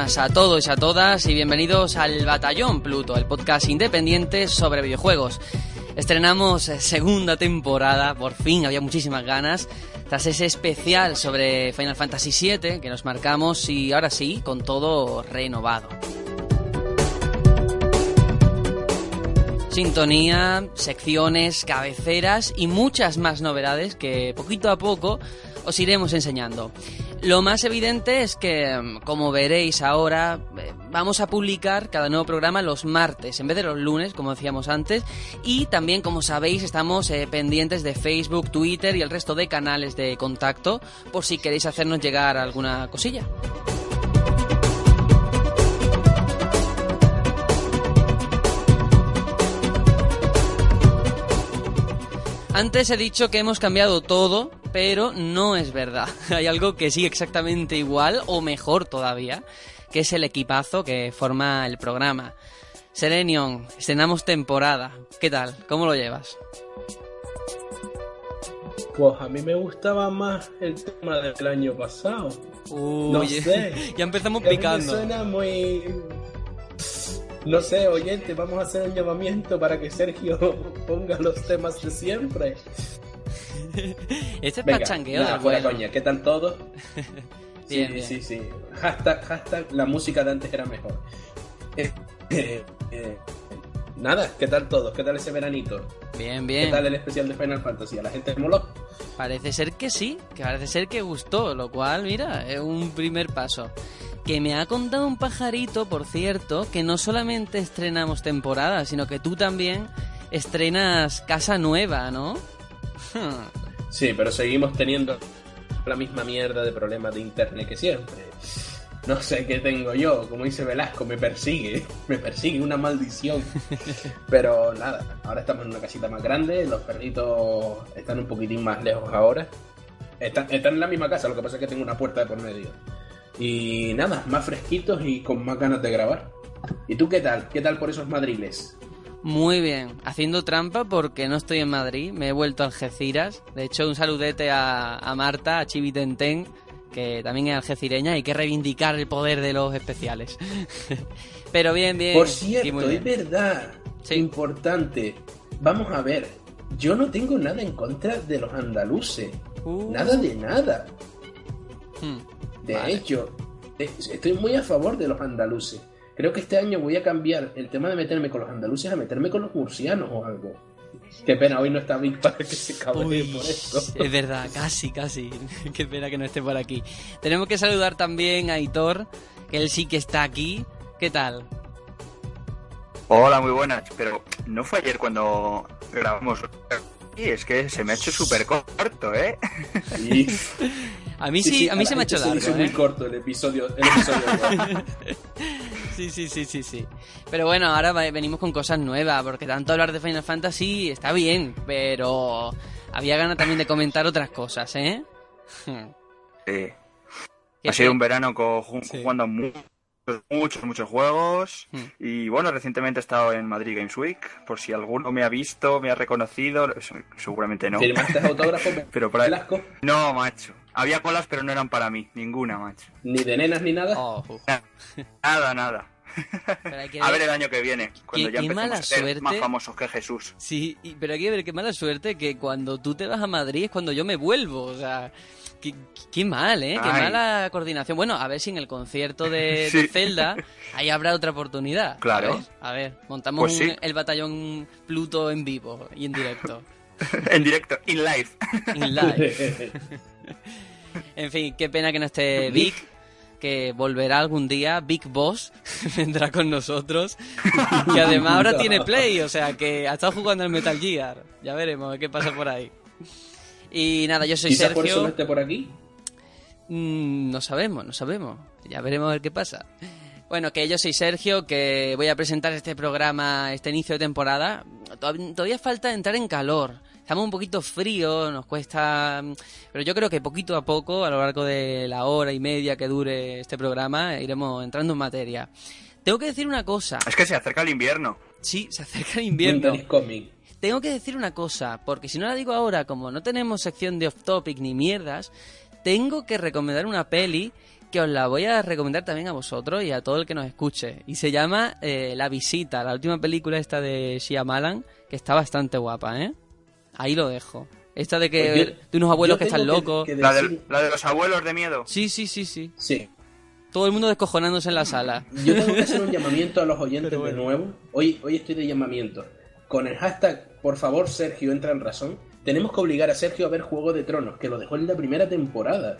a todos y a todas y bienvenidos al Batallón Pluto, el podcast independiente sobre videojuegos. Estrenamos eh, segunda temporada, por fin, había muchísimas ganas, tras ese especial sobre Final Fantasy VII que nos marcamos y ahora sí, con todo renovado. Sintonía, secciones, cabeceras y muchas más novedades que poquito a poco os iremos enseñando. Lo más evidente es que, como veréis ahora, eh, vamos a publicar cada nuevo programa los martes en vez de los lunes, como decíamos antes, y también, como sabéis, estamos eh, pendientes de Facebook, Twitter y el resto de canales de contacto por si queréis hacernos llegar alguna cosilla. Antes he dicho que hemos cambiado todo, pero no es verdad. Hay algo que sigue exactamente igual o mejor todavía, que es el equipazo que forma el programa. Serenion, estrenamos temporada. ¿Qué tal? ¿Cómo lo llevas? Pues a mí me gustaba más el tema del año pasado. Uy, No sé. ya empezamos Que a mí me picando. suena muy. No sé, oyente, vamos a hacer un llamamiento para que Sergio ponga los temas de siempre. Este es Venga, pachangueo nada, fuera coña, ¿qué tal todo? Bien, sí, bien. sí, sí. Hashtag, hashtag, la música de antes era mejor. Eh, eh, eh, nada, ¿qué tal todo? ¿Qué tal ese veranito? Bien, ¿Qué bien. tal el especial de Final Fantasy? ¿A la gente moló? Parece ser que sí, que parece ser que gustó, lo cual, mira, es un primer paso. Que me ha contado un pajarito, por cierto, que no solamente estrenamos temporada, sino que tú también estrenas casa nueva, ¿no? Sí, pero seguimos teniendo la misma mierda de problemas de internet que siempre. No sé qué tengo yo, como dice Velasco, me persigue, me persigue una maldición. Pero nada, ahora estamos en una casita más grande, los perritos están un poquitín más lejos ahora. Están, están en la misma casa, lo que pasa es que tengo una puerta de por medio. Y nada, más fresquitos y con más ganas de grabar. ¿Y tú qué tal? ¿Qué tal por esos madriles? Muy bien, haciendo trampa porque no estoy en Madrid, me he vuelto a Algeciras. De hecho, un saludete a, a Marta, a Chivi Tenten, que también es algecireña, hay que reivindicar el poder de los especiales. Pero bien, bien. Por cierto, muy es bien. verdad, Sí. importante. Vamos a ver, yo no tengo nada en contra de los andaluces. Uh, Nada de nada. hmm. De Vale. hecho, eh, estoy muy a favor de los andaluces. Creo que este año voy a cambiar el tema de meterme con los andaluces a meterme con los murcianos o algo. Qué pena, hoy no está Vic para que se cabree Uy, por esto. es verdad, casi, casi. Qué pena que no esté por aquí. Tenemos que saludar también a Hitor, que él sí que está aquí. ¿Qué tal? Hola, muy buenas. Pero no fue ayer cuando grabamos. Y es que se me ha hecho súper corto, ¿eh? Sí. A mí sí, a mí se me ha hecho se largo. muy ¿eh? corto el episodio. El episodio. Sí, sí, sí, sí, sí. Pero bueno, ahora venimos con cosas nuevas, porque tanto hablar de Final Fantasy está bien, pero había ganas también de comentar otras cosas, ¿eh? Sí. ¿Qué Ha sido un verano co- ju- Sí. Muchos, muchos, juegos. Hmm. Y bueno, recientemente he estado en Madrid Games Week. Por si alguno me ha visto, me ha reconocido. Seguramente no. ¿Firmaste autógrafo? Pero para- Velasco? No, macho. Había colas, pero no eran para mí. Ninguna, macho. Ni de nenas ni nada. Oh. Nada, nada. Pero hay que A ver el año que viene, cuando Qué- ya qué mala a ser suerte. más famosos que Jesús. Sí, y- pero hay que ver qué mala suerte que cuando tú te vas a Madrid es cuando yo me vuelvo. O sea, qué, qué mal, ¿eh? Qué Ay. mala coordinación. Bueno, a ver si en el concierto de, de Sí. Zelda ahí habrá otra oportunidad. Claro. A ver, montamos Pues un- el batallón Pluto en vivo y en directo. en directo, in live. in live. En fin, qué pena que no esté Vic, que volverá algún día. Big Boss vendrá con nosotros. Y además ahora tiene Play, o sea que ha estado jugando al Metal Gear. Ya veremos qué pasa por ahí. Y nada, yo soy Quizás por eso Sergio. no esté por aquí. Mm, no sabemos, no sabemos. Ya veremos a ver qué pasa. Bueno, que yo soy Sergio, que voy a presentar este programa, este inicio de temporada. Todav- Todavía falta entrar en calor. Estamos un poquito fríos, nos cuesta... Pero yo creo que poquito a poco, a lo largo de la hora y media que dure este programa, iremos entrando en materia. Tengo que decir una cosa. Es que se acerca el invierno. Sí, se acerca el invierno. Winter is coming. Tengo que decir una cosa, porque si no la digo ahora, como no tenemos sección de off topic ni mierdas, tengo que recomendar una peli que os la voy a recomendar también a vosotros y a todo el que nos escuche. Y se llama eh, La Visita, la última película esta de Shyamalan, que está bastante guapa, ¿eh? Ahí lo dejo. Esta de que Pues yo- de unos abuelos que están locos. que La decir- de, la de los abuelos de miedo. Sí, sí, sí, sí. Sí. Todo el mundo descojonándose en la sala. Yo tengo que hacer un llamamiento a los oyentes de nuevo. Hoy, hoy estoy de llamamiento. Con el hashtag, por favor, Sergio entra en razón. Tenemos que obligar a Sergio a ver Juego de Tronos, que lo dejó en la primera temporada.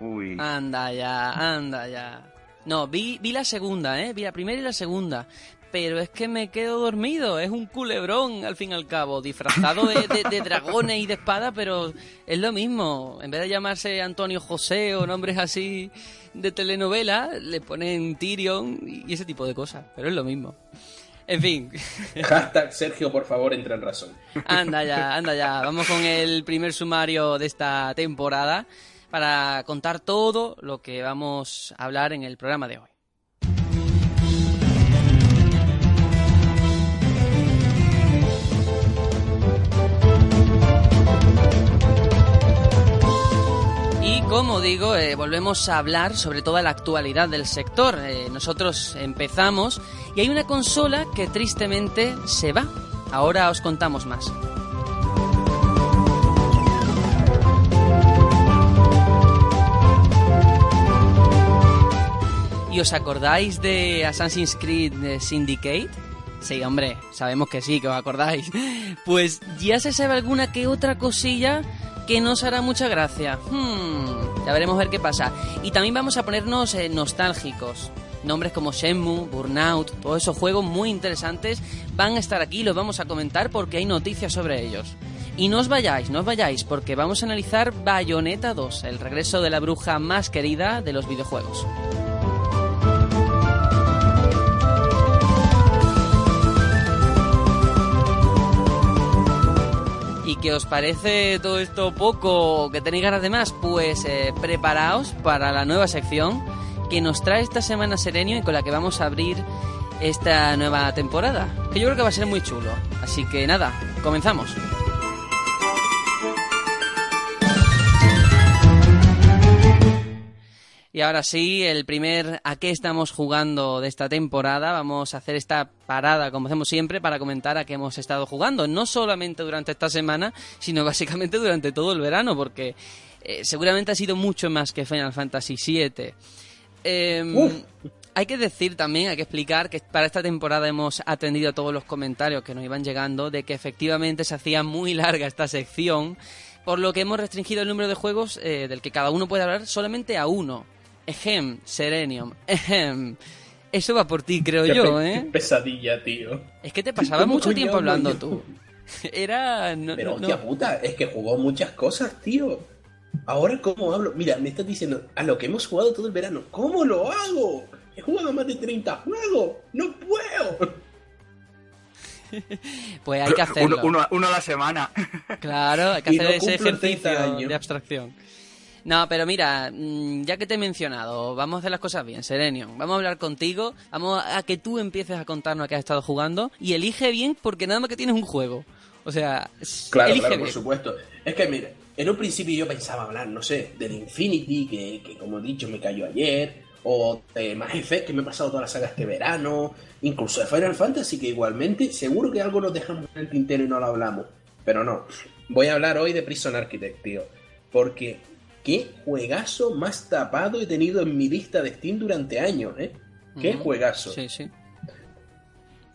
Uy. Anda ya, anda ya. No, vi, vi la segunda, ¿eh? Vi la primera y la segunda. Pero es que me quedo dormido. Es un culebrón, al fin y al cabo. Disfrazado de, de- de dragones y de espada, pero es lo mismo. En vez de llamarse Antonio José o nombres así de telenovela, le ponen Tyrion y ese tipo de cosas. Pero es lo mismo. En fin. Hashtag Sergio, por favor, entra en razón. Anda ya, anda ya. Vamos con el primer sumario de esta temporada para contar todo lo que vamos a hablar en el programa de hoy. Como digo, eh, volvemos a hablar sobre toda la actualidad del sector. Eh, nosotros empezamos y hay una consola que tristemente se va. Ahora os contamos más. ¿Y os acordáis de Assassin's Creed eh, Syndicate? Sí, hombre, sabemos que sí, que os acordáis. Pues ya se sabe alguna que otra cosilla que nos hará mucha gracia. Hmm, ya veremos ver qué pasa. Y también vamos a ponernos eh, nostálgicos. Nombres como Shenmue, Burnout, todos esos juegos muy interesantes van a estar aquí, los vamos a comentar porque hay noticias sobre ellos. Y no os vayáis, no os vayáis, porque vamos a analizar Bayonetta 2, el regreso de la bruja más querida de los videojuegos. ¿Y qué os parece todo esto poco? ¿Que tenéis ganas de más? Pues eh, preparaos para la nueva sección que nos trae esta semana Serenio y con la que vamos a abrir esta nueva temporada. Que yo creo que va a ser muy chulo. Así que nada, comenzamos. Y ahora sí, el primer a qué estamos jugando de esta temporada. Vamos a hacer esta parada, como hacemos siempre, para comentar a qué hemos estado jugando. No solamente durante esta semana, sino básicamente durante todo el verano, porque eh, seguramente ha sido mucho más que Final Fantasy VII. Eh, Uf. hay que decir también, hay que explicar que para esta temporada hemos atendido a todos los comentarios que nos iban llegando de que efectivamente se hacía muy larga esta sección, por lo que hemos restringido el número de juegos eh, del que cada uno puede hablar solamente a uno. Ejem, Serenium, ejem. Eso va por ti, creo Qué yo, pe- ¿eh? qué pesadilla, tío. Es que te pasaba ¿Cómo mucho tiempo hablando yo? tú. Era... no- Pero no- hostia puta, es que jugó muchas cosas, tío. Ahora, ¿cómo hablo? Mira, me estás diciendo a lo que hemos jugado todo el verano. ¿Cómo lo hago? He jugado más de 30 juegos. ¡No puedo! Pues hay que hacerlo. Uno, uno- uno a la semana. Claro, hay que Y hacer no ese cumplo 30 ejercicio años. de abstracción. No, pero mira, mm, ya que te he mencionado, vamos a hacer las cosas bien, Serenium. Vamos a hablar contigo, vamos a que tú empieces a contarnos a qué has estado jugando y elige bien porque nada más que tienes un juego. O sea, Claro, elige claro, bien. por supuesto. Es que, mira, en un principio yo pensaba hablar, no sé, del Infinity, que, que como he dicho me cayó ayer, o de Mass Effect, que me he pasado toda la saga este verano, incluso de Final Fantasy, que igualmente seguro que algo nos dejamos en el tintero y no lo hablamos. Pero no, voy a hablar hoy de Prison Architect, tío. Porque qué juegazo más tapado he tenido en mi lista de Steam durante años, ¿eh? Qué juegazo. Sí, sí.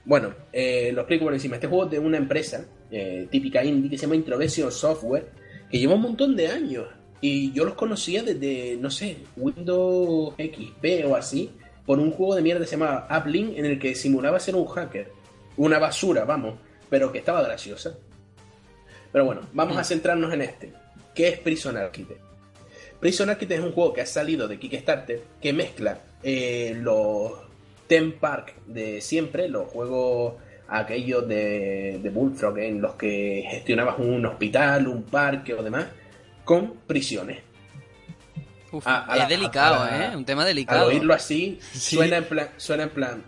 Bueno, eh, lo explico por encima. Este juego es de una empresa eh, típica indie que se llama Introversion Software, que lleva un montón de años. Y yo los conocía desde, no sé, Windows XP o así, por un juego de mierda que se llamaba Uplink, en el que simulaba ser un hacker. Una basura, vamos, pero que estaba graciosa. Pero bueno, vamos a centrarnos en este. ¿Qué es Prison Architect? Prison Architect es un juego que ha salido de Kickstarter que mezcla eh, los Theme Park de siempre, los juegos aquellos de, de Bullfrog en los que gestionabas un hospital, un parque o demás, con prisiones. Uf, A- a es la- delicado, a- ¿eh? Un tema Al delicado. oírlo así, Sí. suena, en plan, suena en plan,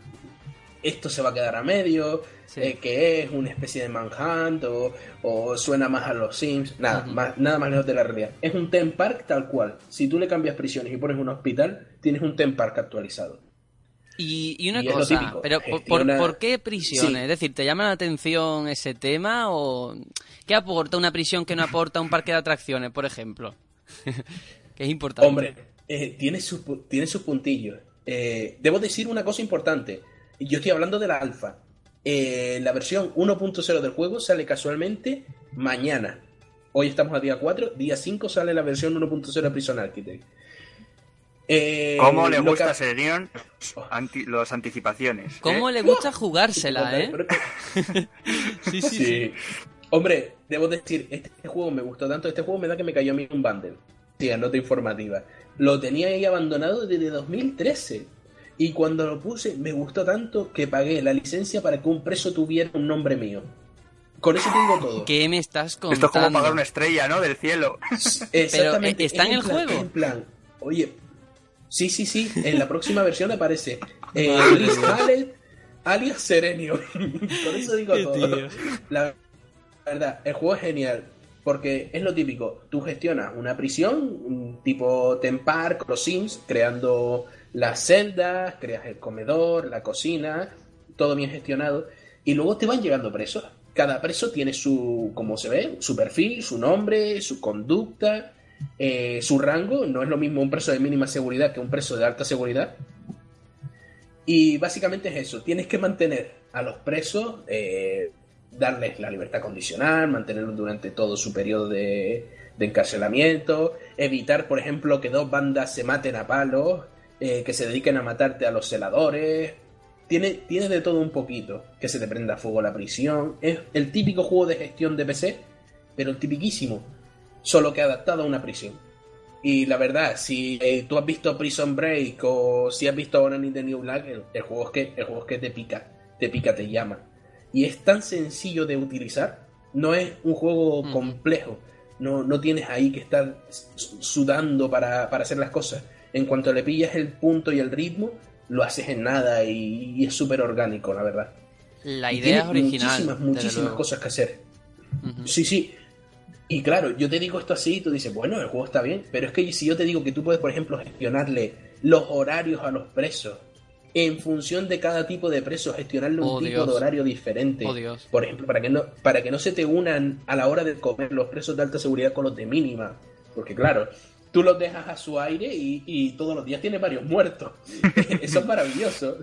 esto se va a quedar a medio, Sí. eh, que es una especie de Manhunt, o, o suena más a los Sims, nada, más, nada más lejos de la realidad. Es un Theme Park tal cual. Si tú le cambias prisiones y pones un hospital, tienes un Theme Park actualizado. Y, y una Y cosa, típico, pero ¿por, por, gestiona- por qué prisiones? Sí. Es decir, ¿te llama la atención ese tema o qué aporta una prisión que no aporta un parque de atracciones, por ejemplo? que es importante. Hombre, eh, tiene, sus, tiene sus puntillos. Eh, debo decir una cosa importante. Yo estoy hablando de la alfa. Eh, la versión 1.0 del juego sale casualmente mañana. Hoy estamos a día 4. Día 5 sale la versión 1.0 de Prison Architect. Eh, ¿Cómo le lo gusta que- a Serenion anti, los anticipaciones? ¿Cómo eh? le gusta jugársela, eh? Sí, sí, sí. Sí. Hombre, debo decir, este juego me gustó tanto. Este juego me da que me cayó a mí un bundle. Sí, nota informativa. Lo tenía ahí abandonado desde 2013. Y cuando lo puse, me gustó tanto que pagué la licencia para que un preso tuviera un nombre mío. Con eso tengo todo. ¿Qué me estás contando? Esto es como pagar una estrella, ¿no? Del cielo. Exactamente. ¿está es en el plan- juego? En plan, oye, sí, sí, sí, en la próxima versión aparece eh, Liz. Hallet, alias Serenio. Por eso digo todo. tío. La verdad, el juego es genial. Porque es lo típico, tú gestionas una prisión, tipo Theme Park, los Sims, creando las celdas, creas el comedor, la cocina, todo bien gestionado, y luego te van llegando presos. Cada preso tiene su, como se ve, su perfil, su nombre, su conducta, eh, su rango. No es lo mismo un preso de mínima seguridad que un preso de alta seguridad. Y básicamente es eso, tienes que mantener a los presos, eh, darles la libertad condicional, mantenerlos durante todo su periodo de, de encarcelamiento, evitar, por ejemplo, que dos bandas se maten a palos, eh, que se dediquen a matarte a los celadores. Tiene, tiene de todo un poquito, que se te prenda fuego la prisión. Es el típico juego de gestión de PC, pero el tipiquísimo, solo que adaptado a una prisión. Y la verdad, si eh, tú has visto Prison Break o si has visto Orange the New Black, el, el juego es que, el juego es que te pica, te pica, te llama. Y es tan sencillo de utilizar, no es un juego complejo, no, no tienes ahí que estar sudando para, para hacer las cosas. En cuanto le pillas el punto y el ritmo, lo haces en nada y, y es súper orgánico, la verdad. La idea es original. Muchísimas, muchísimas cosas que hacer. Sí, sí. Y claro, yo te digo esto así y tú dices, bueno, el juego está bien, pero es que si yo te digo que tú puedes, por ejemplo, gestionarle los horarios a los presos, en función de cada tipo de preso, gestionarle un Oh, tipo Dios. de horario diferente. Oh, Dios. Por ejemplo, para que, no, para que no se te unan a la hora de comer los presos de alta seguridad con los de mínima. Porque claro, tú los dejas a su aire y, y todos los días tiene varios muertos. Eso es maravilloso.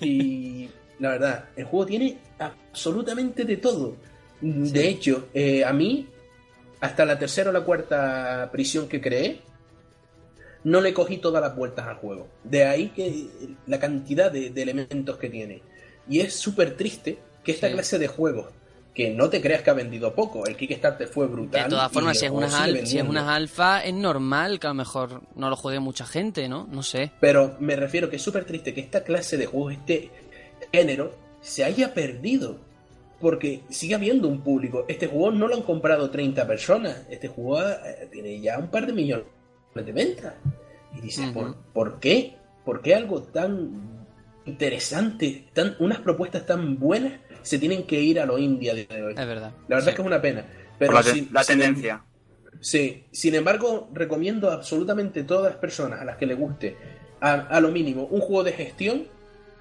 y la verdad, el juego tiene absolutamente de todo. De hecho, eh, a mí, hasta la tercera o la cuarta prisión que creé, no le cogí todas las vueltas al juego. De ahí que la cantidad de, de elementos que tiene. Y es súper triste que esta Sí. clase de juegos, que no te creas que ha vendido poco, el Kickstarter fue brutal. De todas formas, si es, unas si es unas alfa, es normal que a lo mejor no lo juegue mucha gente, ¿no? No sé. Pero me refiero que es súper triste que esta clase de juegos, este género, se haya perdido. Porque sigue habiendo un público. Este juego no lo han comprado 30 personas. Este juego eh, tiene ya un par de millones de ventas. Y dices. ¿por, ¿por qué? ¿Por qué algo tan interesante, tan, unas propuestas tan buenas, se tienen que ir a lo indie a día de hoy? Es verdad. La verdad Sí. es que es una pena. Pero la, te- sin- la sin tendencia. Sí, sin embargo, recomiendo a absolutamente todas las personas a las que le guste, a, a lo mínimo, un juego de gestión,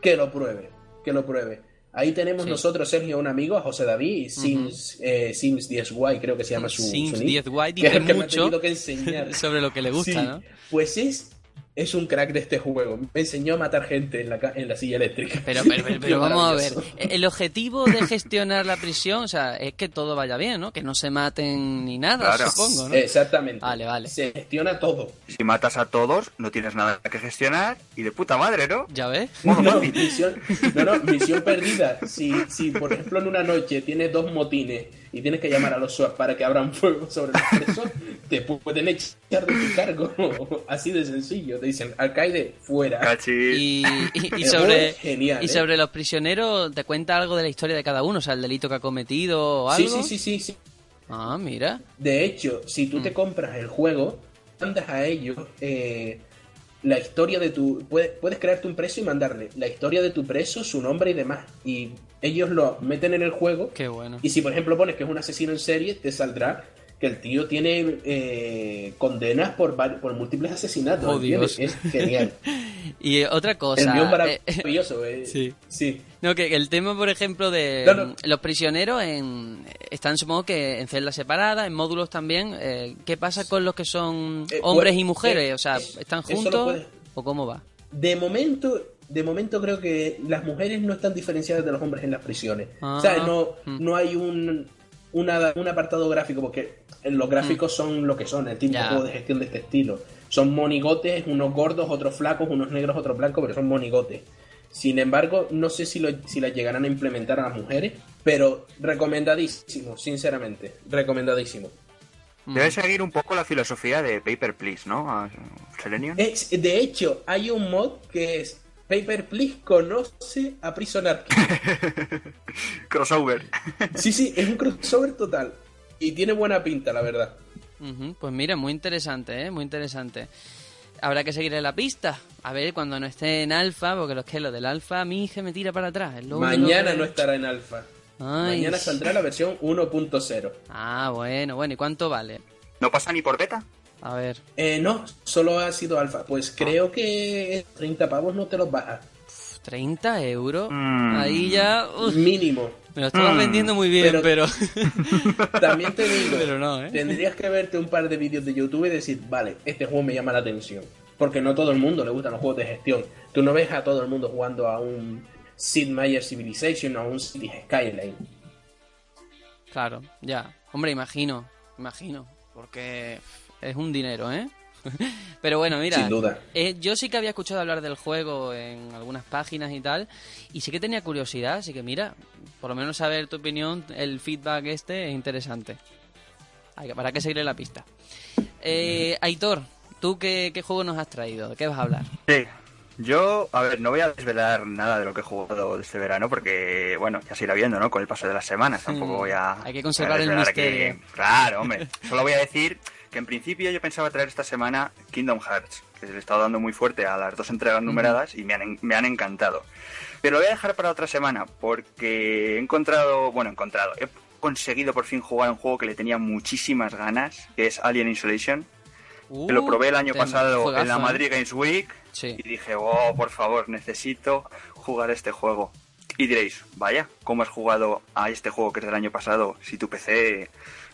que lo pruebe, que lo pruebe. Ahí tenemos Sí. nosotros, Sergio, un amigo, a José David, Sims, eh, Sims 10Y, creo que se llama su, Sims su nick, 10 White que es dice el que me ha mucho tenido que enseñar. sobre lo que le gusta, Sí, ¿no? Pues es, es un crack de este juego. Me enseñó a matar gente en la, ca- en la silla eléctrica. Pero, pero, pero, pero vamos a ver. El objetivo de gestionar la prisión, o sea, es que todo vaya bien, ¿no? Que no se maten ni nada, Claro. supongo, ¿no? Exactamente. Vale, vale. Se gestiona todo. Si matas a todos, no tienes nada que gestionar y de puta madre, ¿no? ¿Ya ves? No, misión, no, no, misión perdida. Si, si, por ejemplo, en una noche tienes dos motines y tienes que llamar a los SWAT para que abran fuego sobre los presos, te pueden echar de tu cargo. Así de sencillo. Te dicen, alcaide, fuera. Cachis. Y, y- sobre, genial, y ¿eh? sobre los prisioneros, ¿te cuenta algo de la historia de cada uno? O sea, el delito que ha cometido o Sí, algo. sí, sí, sí, sí. Ah, mira. De hecho, si tú te compras el juego, mandas a ellos eh, la historia de tu... Puedes, puedes crearte un preso y mandarle la historia de tu preso, su nombre y demás. Y ellos lo meten en el juego. Qué bueno. Y si, por ejemplo, pones que es un asesino en serie, te saldrá que el tío tiene eh, condenas por, por múltiples asesinatos. Oh. Es genial. Y eh, otra cosa. el guion eh, maravilloso. eh. sí. sí. No, que el tema, por ejemplo, de No, no. los prisioneros en, están, supongo que en celdas separadas, en módulos también. eh, ¿Qué pasa con los que son Eh, hombres y mujeres? eh, o sea, es- ¿están juntos puedes- o cómo va? De momento, de momento creo que las mujeres no están diferenciadas de los hombres en las prisiones. Ah. o sea, no, Mm. no hay un, una- un apartado gráfico, porque los gráficos son lo que son, el Mm. Juego de gestión de este estilo. Son monigotes, unos gordos, otros flacos, unos negros, otros blancos, pero son monigotes. Sin embargo, no sé si, lo, si las llegarán a implementar a las mujeres, pero recomendadísimo, sinceramente, recomendadísimo. Debe seguir un poco la filosofía de Paper Please, ¿no? A- Selenium. Es, de hecho, hay un mod que es Paper Please conoce a Prison Architect. Crossover. Sí, sí, es un crossover total. Y tiene buena pinta, la verdad. Pues mira, muy interesante, ¿eh? Muy interesante. Habrá que seguirle la pista. A ver, cuando no esté en alfa, porque los que lo del alfa a mí hija me tira para atrás. es lo Mañana que- no estará en alfa. Ay. Mañana saldrá la versión 1.0. Ah, bueno, bueno. ¿Y cuánto vale? ¿No pasa ni por beta? A ver. Eh, no, solo ha sido alfa. Pues creo que 30 pavos no te los bajas. 30 euros. Mm. Ahí ya. uf, Mínimo. me lo estabas Mm. vendiendo muy bien, pero. Pero- También te digo, Pero no, ¿eh? tendrías que verte un par de vídeos de YouTube y decir, vale, este juego me llama la atención. Porque no todo el mundo le gustan los juegos de gestión. Tú no ves a todo el mundo jugando a un Sid Meier Civilization o a un Cities Skyline. claro, ya. Hombre, imagino. Imagino. Porque es un dinero, ¿eh? Pero bueno, mira. Sin duda. eh, yo sí que había escuchado hablar del juego en algunas páginas y tal. Y sí que tenía curiosidad. Así que mira, por lo menos saber tu opinión, el feedback este es interesante. Hay que- Para que seguirle la pista. Eh, Aitor, ¿tú qué, qué juego nos has traído? ¿De qué vas a hablar? Sí. Yo, a ver, no voy a desvelar nada de lo que he jugado este verano porque, bueno, ya se irá viendo, ¿no? Con el paso de las semanas. Tampoco voy a. Hay que conservar el aquí- misterio. Claro, hombre. Solo voy a decir que en principio yo pensaba traer esta semana Kingdom Hearts, que le he estado dando muy fuerte a las dos entregas numeradas y me han, me han encantado. Pero lo voy a dejar para otra semana porque he encontrado, bueno, he encontrado, he conseguido por fin jugar un juego que le tenía muchísimas ganas, que es Alien Isolation. que lo probé el año Uh, pasado juegazo, en la ¿eh? Madrid Games Week Sí. y dije, oh, por favor, necesito jugar este juego. Y diréis, vaya, ¿cómo has jugado a este juego que es del año pasado si tu PC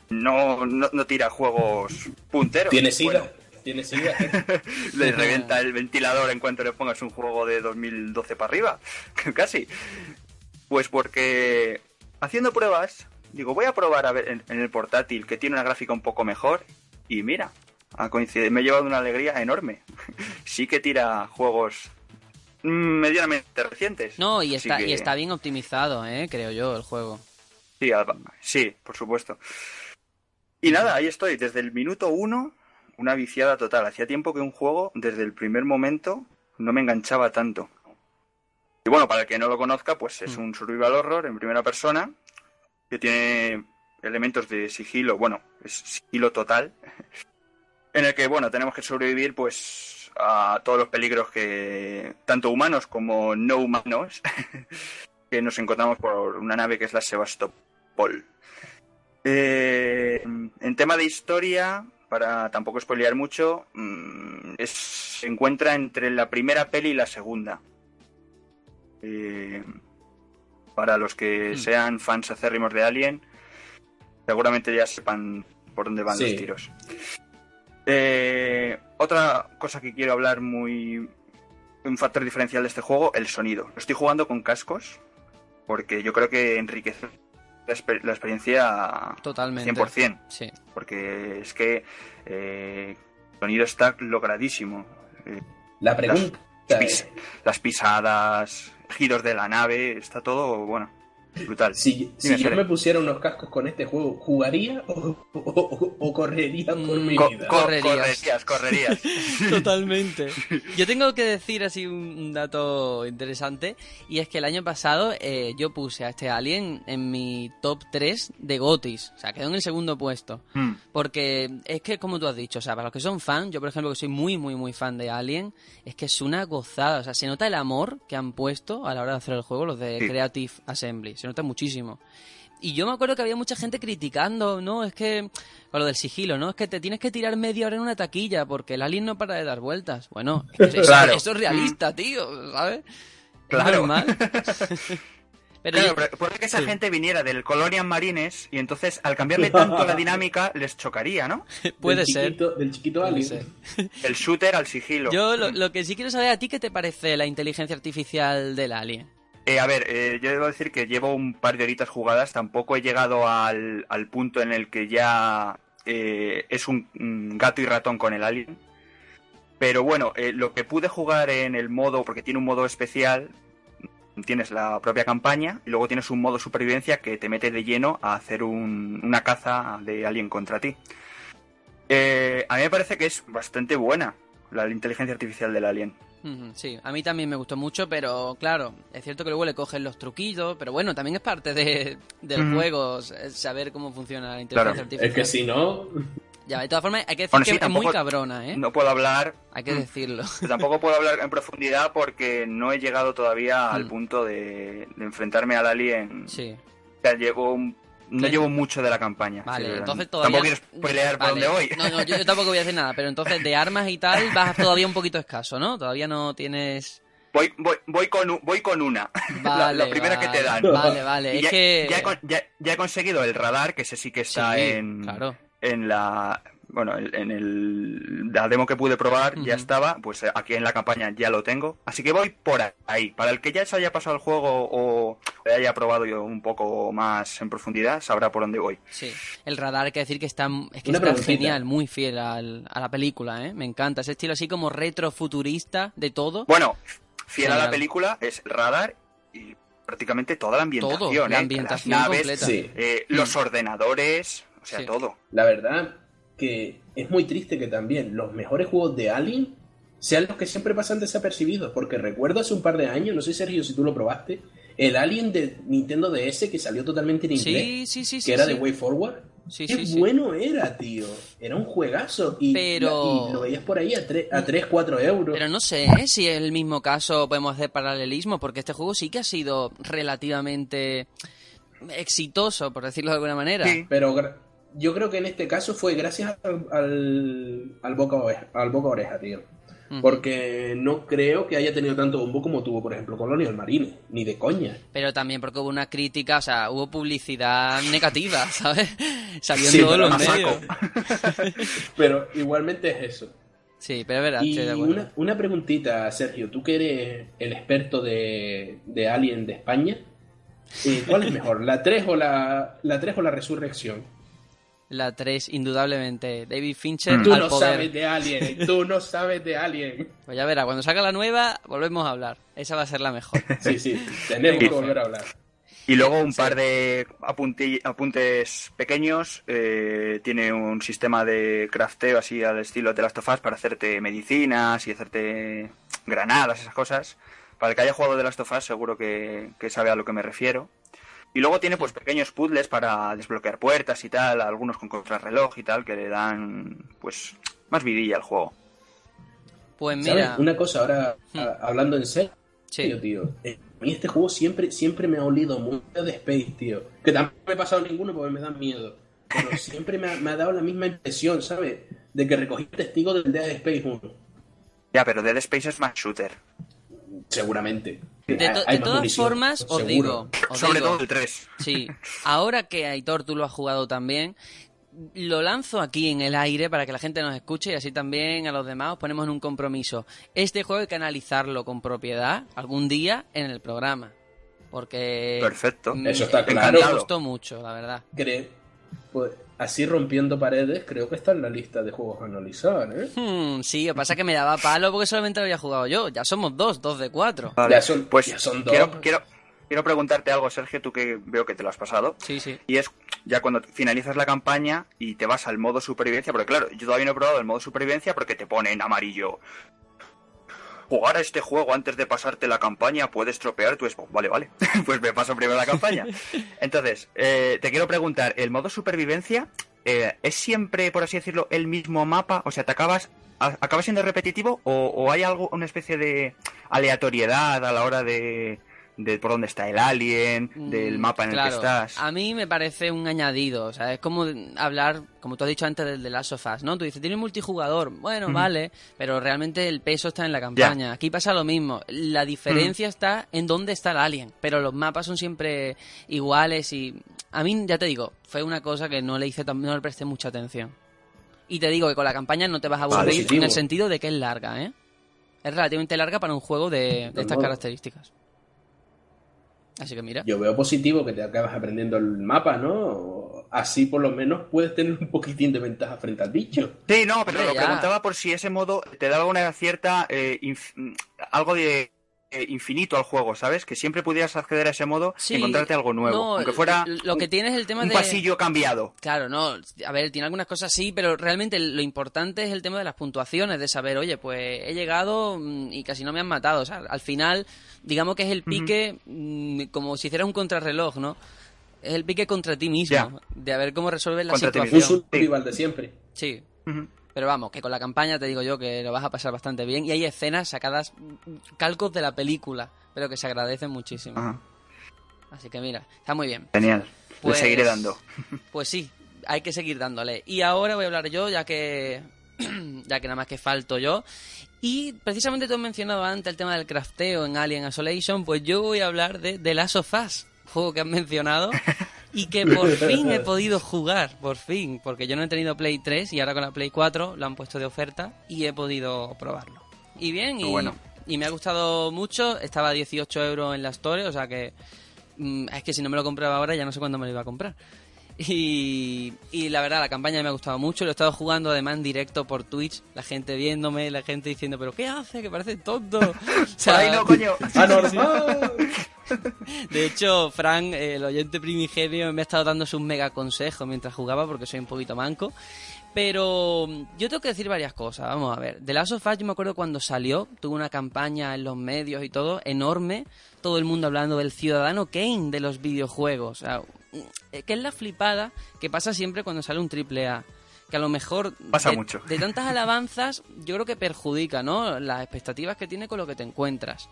no, no, no tira juegos punteros? ¿Tiene sida? Bueno, ¿Tiene sida? le revienta el ventilador en cuanto le pongas un juego de 2012 para arriba, casi. Pues porque haciendo pruebas, digo, voy a probar a ver en, en el portátil que tiene una gráfica un poco mejor y mira, ha coincidido, me he llevado una alegría enorme. sí que tira juegos medianamente recientes. No, y está, que- y está bien optimizado, ¿eh? creo yo, el juego. Sí, sí, por supuesto. Y nada, ahí estoy, desde el minuto uno, una viciada total. Hacía tiempo que un juego, desde el primer momento, no me enganchaba tanto. Y bueno, para el que no lo conozca, pues es un survival horror en primera persona, que tiene elementos de sigilo, bueno, es sigilo total, en el que, bueno, tenemos que sobrevivir, pues, a todos los peligros que, tanto humanos como no humanos, que nos encontramos por una nave que es la Sebastopol. Eh, en tema de historia, para tampoco spoilear mucho, mm, es- se encuentra entre la primera peli y la segunda. Eh, para los que Hmm. sean fans acérrimos de Alien, seguramente ya sepan por dónde van Sí. los tiros. Eh, otra cosa que quiero hablar muy... Un factor diferencial de este juego, el sonido. Lo estoy jugando con cascos, porque yo creo que enriquece la, exper- la experiencia Totalmente. 100%, Sí. porque es que eh, el sonido está logradísimo. Eh, La pregunta las, pis- es, las pisadas, giros de la nave, está todo, bueno, Brutal. Si, si yo me pusiera unos cascos con este juego, ¿jugaría o, o- o- o correría por mi Co- vida? co- Correrías. correrías, correrías. Totalmente. Yo tengo que decir así un dato interesante y es que el año pasado eh, yo puse a este Alien en mi top 3 de Gotis, o sea, quedó en el segundo puesto. Mm. Porque es que, como tú has dicho, o sea, para los que son fan, yo por ejemplo que soy muy, muy, muy fan de Alien, es que es una gozada, o sea, se nota el amor que han puesto a la hora de hacer el juego los de Sí. Creative Assembly, se nota muchísimo. Y yo me acuerdo que había mucha gente criticando, ¿no? Es que, con lo del sigilo, ¿no? Es que te tienes que tirar media hora en una taquilla porque el alien no para de dar vueltas. Bueno, es que eso, Claro. eso es realista, tío, ¿sabes? Es Claro. normal. Pero Claro, yo- pero puede que esa sí. gente viniera del Colonial Marines y entonces al cambiarle tanto la dinámica les chocaría, ¿no? puede del ser. chiquito- del chiquito alien. El shooter al sigilo. Yo lo, lo que sí quiero saber a ti, ¿qué te parece la inteligencia artificial del alien? Eh, a ver, eh, yo debo decir que llevo un par de horitas jugadas, tampoco he llegado al, al punto en el que ya eh, es un, un gato y ratón con el alien. Pero bueno, eh, lo que pude jugar en el modo, porque tiene un modo especial, tienes la propia campaña y luego tienes un modo supervivencia que te mete de lleno a hacer un- una caza de alien contra ti. A mí me parece que es bastante buena la inteligencia artificial del alien. Sí, a mí también me gustó mucho, pero claro, es cierto que luego le cogen los truquillos, pero bueno, también es parte de, del juego saber cómo funciona la inteligencia Claro, artificial. Es que si no, Ya, de todas formas, hay que decir Bueno, que sí, es muy cabrona, ¿eh? No puedo hablar Hay que Mm. decirlo. Tampoco puedo hablar en profundidad porque no he llegado todavía al Mm. punto de, de enfrentarme al alien. Sí. O sea, llevo un- no llevo mucho de la campaña. Vale, Sí, entonces todavía... Tampoco quiero por Vale. dónde voy. No, no, yo, yo tampoco voy a decir nada, pero entonces de armas y tal vas todavía un poquito escaso, ¿no? Todavía no tienes... Voy, voy, voy, con, voy con una. La- Vale, la, primera que te dan. Vale, vale, es ya, que... ya he, con- ya- ya he conseguido el radar, que ese sí que está Sí, en, claro. en la... Bueno, en en el, la demo que pude probar ya estaba, pues eh, aquí en la campaña ya lo tengo. Así que voy por ahí. Para el que ya se haya pasado el juego o haya probado yo un poco más en profundidad, sabrá por dónde voy. Sí, el radar hay que decir que está, es que Una está preguntita. genial, muy fiel al- a la película, ¿eh? Me encanta ese estilo así como retrofuturista de todo. Bueno, fiel a la película es el radar y prácticamente toda la ambientación. Todo, la ¿eh? ambientación Las naves, sí. eh, los ordenadores, o sea, Sí. todo. la verdad que es muy triste que también los mejores juegos de Alien sean los que siempre pasan desapercibidos. Porque recuerdo hace un par de años, no sé Sergio si tú lo probaste, el Alien de Nintendo DS que salió totalmente en inglés, Sí, sí, sí, sí. que era sí. de Way Forward. Sí, Qué sí, sí. bueno era, tío. Era un juegazo. Y, Pero- y lo veías por ahí a 3, a 3 4 euros. Pero no sé ¿eh? si es el mismo caso podemos hacer paralelismo, porque este juego sí que ha sido relativamente exitoso, por decirlo de alguna manera. Sí. Pero yo creo que en este caso fue gracias al, al, al boca, oreja, al boca oreja, tío. Porque no creo que haya tenido tanto bombo como tuvo, por ejemplo, Colonial Marine. Ni de coña. Pero también porque hubo una crítica, o sea, hubo publicidad negativa, ¿sabes? Salió en Sí, todos pero los medios. Pero igualmente es eso. Sí, pero es verdad, Y estoy de acuerdo. una, una preguntita, Sergio. Tú que eres el experto de, de Alien de España. eh, ¿Cuál es mejor? ¿La 3 o la, la 3 o la Resurrección? La 3, indudablemente. David Fincher Mm. Tú al no poder. sabes de Alien. Tú no sabes de Alien. Pues ya verá, cuando salga la nueva, volvemos a hablar. Esa va a ser la mejor. Sí, sí. Tenemos que volver a hablar. Y luego un par de apunti- apuntes pequeños. eh, tiene un sistema de crafteo así al estilo de las tofas para hacerte medicinas y hacerte granadas, esas cosas. Para el que haya jugado de las tofas seguro que, que sabe a lo que me refiero. Y luego tiene pues pequeños puzzles para desbloquear puertas y tal, algunos con contrarreloj y tal, que le dan pues más vidilla al juego. Pues ¿Sabes? mira, Una cosa, ahora Hmm. a- hablando en serio, sí. tío. eh, a mí este juego siempre, siempre me ha olido mucho de Space, tío. Que tampoco me he pasado ninguno porque me da miedo. Pero siempre me ha, me ha dado la misma impresión, ¿sabes? De que recogí testigo del Dead Space 1. Ya, pero Dead Space es más shooter. Seguramente. De, to- todas munición, formas, os seguro. digo, os Sobre digo, todo el 3. sí, ahora que Aitor tú lo has jugado también, lo lanzo aquí en el aire para que la gente nos escuche y así también a los demás os ponemos en un compromiso. Este juego hay que analizarlo con propiedad algún día en el programa. Porque Perfecto. mm, Eso está me claro. gustó mucho, la verdad. Cre- pues, así rompiendo paredes, creo que está en la lista de juegos a analizar, ¿eh? Hmm, sí, lo que pasa es que me daba palo porque solamente lo había jugado yo. Ya somos dos, dos de cuatro. Vale, Ya son- pues ya son dos. Quiero, quiero, quiero preguntarte algo, Sergio, tú que veo que te lo has pasado. Sí, sí. Y es ya cuando finalizas la campaña y te vas al modo supervivencia, porque claro, yo todavía no he probado el modo supervivencia porque te pone en amarillo. Jugar a este juego antes de pasarte la campaña puede estropear tu Xbox. Vale, vale. pues me paso primero la campaña. Entonces, eh, te quiero preguntar, ¿el modo supervivencia eh, es siempre, por así decirlo, el mismo mapa? O sea, ¿te acabas, a- acaba siendo repetitivo o, o hay algo, una especie de aleatoriedad a la hora de, de por dónde está el alien, del Mm, mapa en el que estás? A mí me parece un añadido, o sea, es como hablar, como tú has dicho antes, del de Last of Us, ¿no? Tú dices, tiene multijugador, bueno, vale, pero realmente el peso está en la campaña. Aquí pasa lo mismo, la diferencia está en dónde está el alien, pero los mapas son siempre iguales y a mí, ya te digo, fue una cosa que no le hice, no le presté mucha atención. Y te digo que con la campaña no te vas a aburrir en el sentido de que es larga, ¿eh? Es relativamente larga para un juego de, de estas características. Así que mira. Yo veo positivo que te acabas aprendiendo el mapa, ¿no? Así por lo menos puedes tener un poquitín de ventaja frente al bicho. Sí, no, pero Hombre, lo ya. preguntaba por si ese modo te daba una cierta. eh, inf- algo de. Eh, infinito al juego, ¿sabes? Que siempre pudieras acceder a ese modo Sí, y encontrarte algo nuevo. no, aunque fuera lo que tiene es el tema un de pasillo cambiado. Claro, no, a ver, tiene algunas cosas sí, pero realmente lo importante es el tema de las puntuaciones, de saber, oye, pues he llegado mm, y casi no me han matado, o sea, al final, digamos que es el pique mm, como si hicieras un contrarreloj, ¿no? Es el pique contra ti mismo, de a ver cómo resuelves la Contra ti Un mismo. situación. survival de siempre. Sí, Ujú. Pero vamos, que con la campaña te digo yo que lo vas a pasar bastante bien y hay escenas sacadas, calcos de la película, pero que se agradecen muchísimo. Ajá. Así que mira, está muy bien. Genial. Pues- Le seguiré dando. Pues sí, hay que seguir dándole. Y ahora voy a hablar yo, ya que ya que nada más que falto yo. Y precisamente tú has mencionado antes el tema del crafteo en Alien Isolation, pues yo voy a hablar de The Last of Us, juego que has mencionado y que por fin he podido jugar, por fin, porque yo no he tenido Play 3 y ahora con la Play 4 lo han puesto de oferta y he podido probarlo. Y bien, y, bueno. y me ha gustado mucho, estaba a 18 euros en la Store, o sea que Mm, es que si no me lo compraba ahora ya no sé cuándo me lo iba a comprar. Y, y la verdad, la campaña me ha gustado mucho. Lo he estado jugando además en directo por Twitch. La gente viéndome, la gente diciendo, ¿pero qué hace? Que parece tonto. O sea, Ay, no, coño. ¡Anormal! de hecho, Frank, el oyente primigenio, me ha estado dando sus mega consejos mientras jugaba porque soy un poquito manco. Pero mm, yo tengo que decir varias cosas. Vamos a ver. The Last of Us, yo me acuerdo cuando salió, tuvo una campaña en los medios y todo, enorme. Todo el mundo hablando del ciudadano Kane de los videojuegos. O sea, que es la flipada que pasa siempre cuando sale un triple A. Que a lo mejor Pasa de, mucho. de tantas alabanzas, yo creo que perjudica, ¿no? Las expectativas que tiene con lo que te encuentras.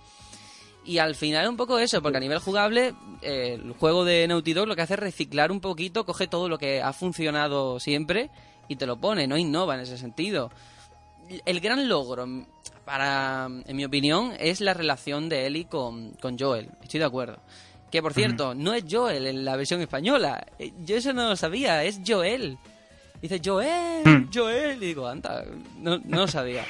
Y al final un poco eso, porque a nivel jugable, eh, el juego de Naughty Dog lo que hace es reciclar un poquito, coge todo lo que ha funcionado siempre y te lo pone, no innova en ese sentido. El gran logro, mm, para, en mi opinión, es la relación de Ellie con, con Joel. Estoy de acuerdo. Que por cierto, no es Joel en la versión española. Eh, Yo eso no lo sabía, es Joel. Dice Joel, Mm. Joel. Y digo, anda, no, no lo sabía.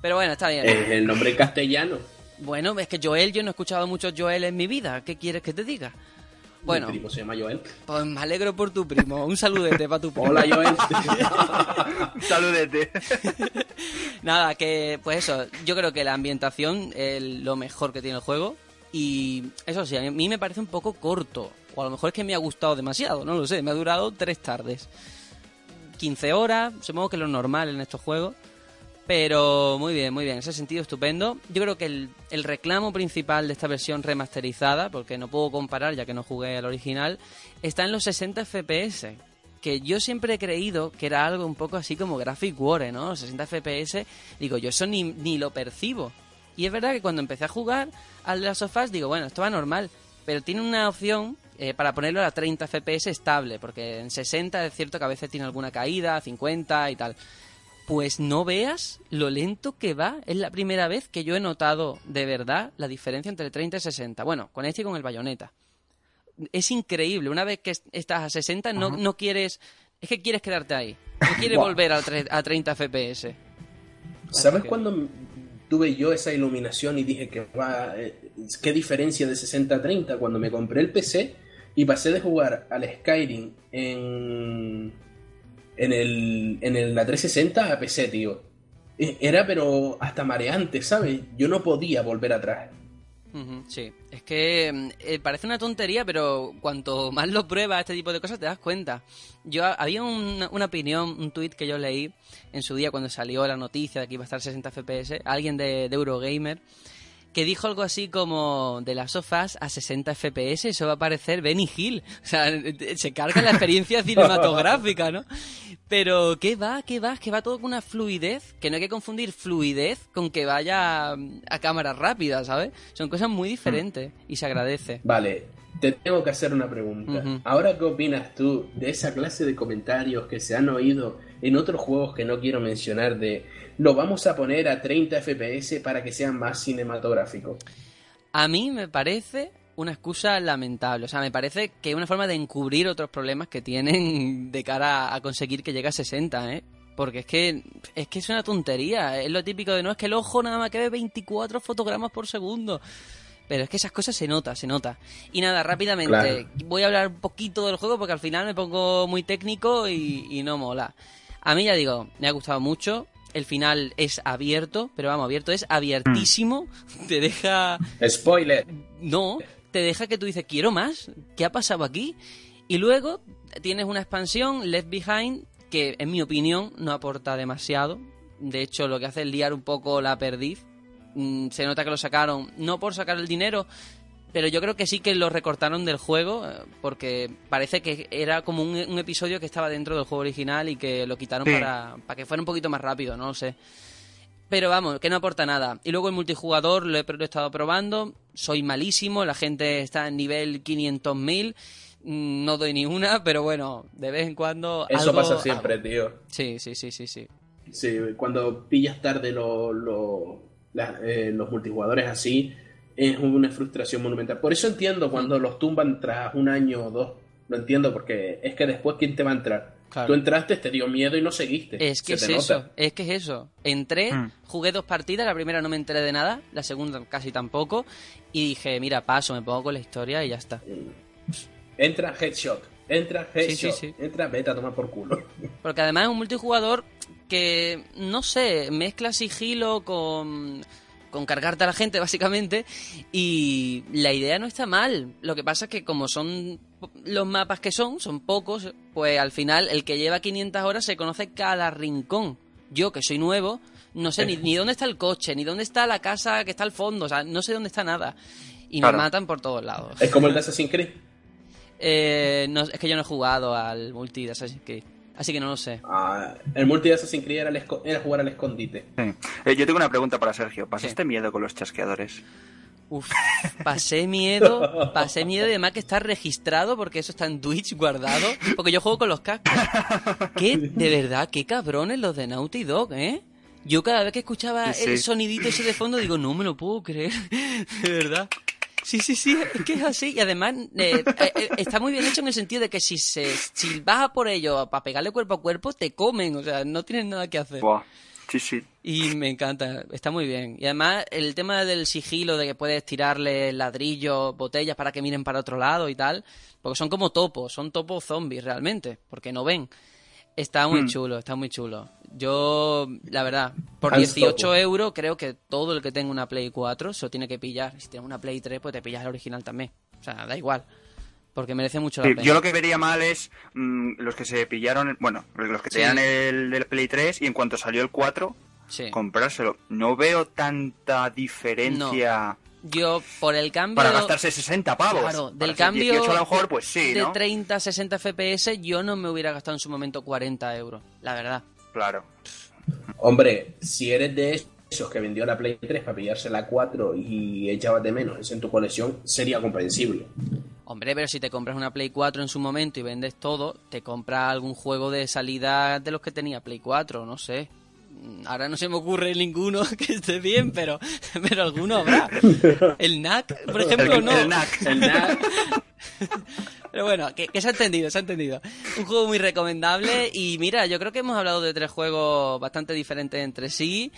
Pero bueno, está bien. Es el nombre castellano. Bueno, es que Joel, yo no he escuchado muchos Joel en mi vida. ¿Qué quieres que te diga? Bueno, Mi primo se llama Joel. pues me alegro por tu primo. Un saludete para tu primo. Hola, Joel. Saludete. Nada, que pues eso, yo creo que la ambientación es lo mejor que tiene el juego. Y eso sí, a mí me parece un poco corto. O a lo mejor es que me ha gustado demasiado, no lo sé. Me ha durado tres tardes. 15 horas, supongo que es lo normal en estos juegos. Pero muy bien, muy bien, en ese sentido estupendo. Yo creo que el, el reclamo principal de esta versión remasterizada, porque no puedo comparar ya que no jugué al original, está en los 60 FPS. Que yo siempre he creído que era algo un poco así como Graphic War, ¿no? 60 FPS, digo, yo eso ni, ni lo percibo. Y es verdad que cuando empecé a jugar al Last of Us, digo, bueno, esto va normal, pero tiene una opción eh, para ponerlo a 30 FPS estable, porque en 60 es cierto que a veces tiene alguna caída, 50 y tal. Pues no veas lo lento que va. Es la primera vez que yo he notado de verdad la diferencia entre 30 y 60. Bueno, con este y con el bayoneta. Es increíble. Una vez que est- estás a 60 no, no quieres... Es que quieres quedarte ahí. No quieres volver a 30 FPS. ¿Sabes cuándo tuve yo esa iluminación y dije que va, eh, qué diferencia de 60 a 30? Cuando me compré el PC y pasé de jugar al Skyrim en, en, el, en el- la 360 a PC, tío. E- Era pero hasta mareante, ¿sabes? Yo no podía volver atrás. Sí, es que mm, eh, parece una tontería, pero cuanto más lo pruebas este tipo de cosas te das cuenta. Yo ha- había una, una opinión, un tuit que yo leí en su día cuando salió la noticia de que iba a estar 60 FPS, alguien de, de Eurogamer, que dijo algo así como de las sofás a 60 FPS, eso va a parecer Benny Hill. O sea, se carga la experiencia cinematográfica, ¿no? Pero ¿qué va? ¿Qué va? Que va todo con una fluidez, que no hay que confundir fluidez con que vaya mm, a cámara rápida, ¿sabes? Son cosas muy diferentes y se agradece. Vale, te tengo que hacer una pregunta. Ahora, ¿qué opinas tú de esa clase de comentarios que se han oído en otros juegos que no quiero mencionar de lo vamos a poner a 30 FPS para que sea más cinematográfico? A mí me parece una excusa lamentable. O sea, me parece que es una forma de encubrir otros problemas que tienen de cara a conseguir que llegue a 60, ¿eh? Porque es que es que es una tontería. Es lo típico de no es que el ojo nada más que ve 24 fotogramas por segundo. Pero es que esas cosas se nota, se nota. Y nada, rápidamente, Claro. voy a hablar un poquito del juego porque al final me pongo muy técnico y, y no mola. A mí ya digo, me ha gustado mucho. El final es abierto, pero vamos, abierto es abiertísimo. Te deja Spoiler. no, te deja que tú dices, quiero más, ¿qué ha pasado aquí? Y luego tienes una expansión, Left Behind, que en mi opinión no aporta demasiado. De hecho, lo que hace es liar un poco la perdiz. Mm, Se nota que lo sacaron, no por sacar el dinero, pero yo creo que sí que lo recortaron del juego, eh, porque parece que era como un, un episodio que estaba dentro del juego original y que lo quitaron Sí. para, para que fuera un poquito más rápido, no lo sé. Pero vamos, que no aporta nada. Y luego el multijugador lo he, lo he estado probando. Soy malísimo, la gente está en nivel 500.000. mm, No doy ni una, pero bueno, de vez en cuando. Eso algo pasa siempre, hago. tío. Sí, sí, sí, sí, sí. Sí, cuando pillas tarde lo- lo- la- eh, los multijugadores así, es una frustración monumental. Por eso entiendo cuando los tumban tras un año o dos. Lo entiendo, porque es que después, ¿quién te va a entrar? Claro. Tú entraste, te dio miedo y no seguiste. Es que es Se te eso, nota. es que es eso. Entré, Mm. jugué dos partidas, la primera no me enteré de nada, la segunda casi tampoco. Y dije, mira, paso, me pongo con la historia y ya está. Entra headshot, entra headshot, sí, sí. entra beta, toma por culo. Porque además es un multijugador que, no sé, mezcla sigilo con, con cargarte a la gente, básicamente. Y la idea no está mal. Lo que pasa es que como son los mapas que son, son pocos, pues al final el que lleva 500 horas se conoce cada rincón. Yo, que soy nuevo, no sé ni, ni dónde está el coche, ni dónde está la casa que está al fondo, o sea, no sé dónde está nada. Y Claro. me matan por todos lados. Es como el de Assassin's Creed. Eh, no, es que yo no he jugado al multi de Assassin's Creed, así que no lo sé. Ah, el multi de Assassin's Creed era, el esco- era jugar al escondite. Sí. Eh, yo tengo una pregunta para Sergio. ¿Pasaste miedo con los chasqueadores? Uf, pasé miedo, pasé miedo y además que está registrado porque eso está en Twitch guardado, porque yo juego con los cascos. ¿Qué? De verdad, qué cabrones los de Naughty Dog, ¿eh? Yo cada vez que escuchaba Sí, sí. el sonidito ese de fondo digo, no me lo puedo creer, de verdad. Sí, sí, sí, es que es así. Y además eh, eh, eh, está muy bien hecho en el sentido de que si se si vas a por ello para pegarle cuerpo a cuerpo, te comen, o sea, no tienen nada que hacer. Buah. Sí, sí. Y me encanta, está muy bien. Y además el tema del sigilo, de que puedes tirarle ladrillos, botellas para que miren para otro lado y tal, porque son como topos, son topos zombies realmente, porque no ven. Está muy Hmm. chulo, está muy chulo. Yo, la verdad, por Hans 18 Topo. euros creo que todo el que tenga una Play 4 se lo tiene que pillar. Si tienes una Play 3, pues te pillas la original también. O sea, da igual. Porque merece mucho la Sí, pena. yo lo que vería mal es mm, los que se pillaron, bueno, los que Sí. tenían el, el Play 3 y en cuanto salió el 4, Sí. comprárselo. No veo tanta diferencia Yo, por el cambio... para gastarse 60 pavos. Claro, del cambio 18 a lo mejor, pues sí, de ¿no? 30 a 60 FPS, yo no me hubiera gastado en su momento 40 euros, la verdad. Claro. Hombre, si eres de esos que vendió la Play 3 para pillarse la 4 y echabas de menos eso en tu colección, sería comprensible. Hombre, pero si te compras una Play 4 en su momento y vendes todo, te compras algún juego de salida de los que tenía Play 4, no sé. Ahora no se me ocurre ninguno que esté bien, pero, pero alguno habrá. El NAC, por ejemplo, El- no. el NAC. El NAC, Pero bueno, que, que se ha entendido, se ha entendido. Un juego muy recomendable y mira, yo creo que hemos hablado de tres juegos bastante diferentes entre sí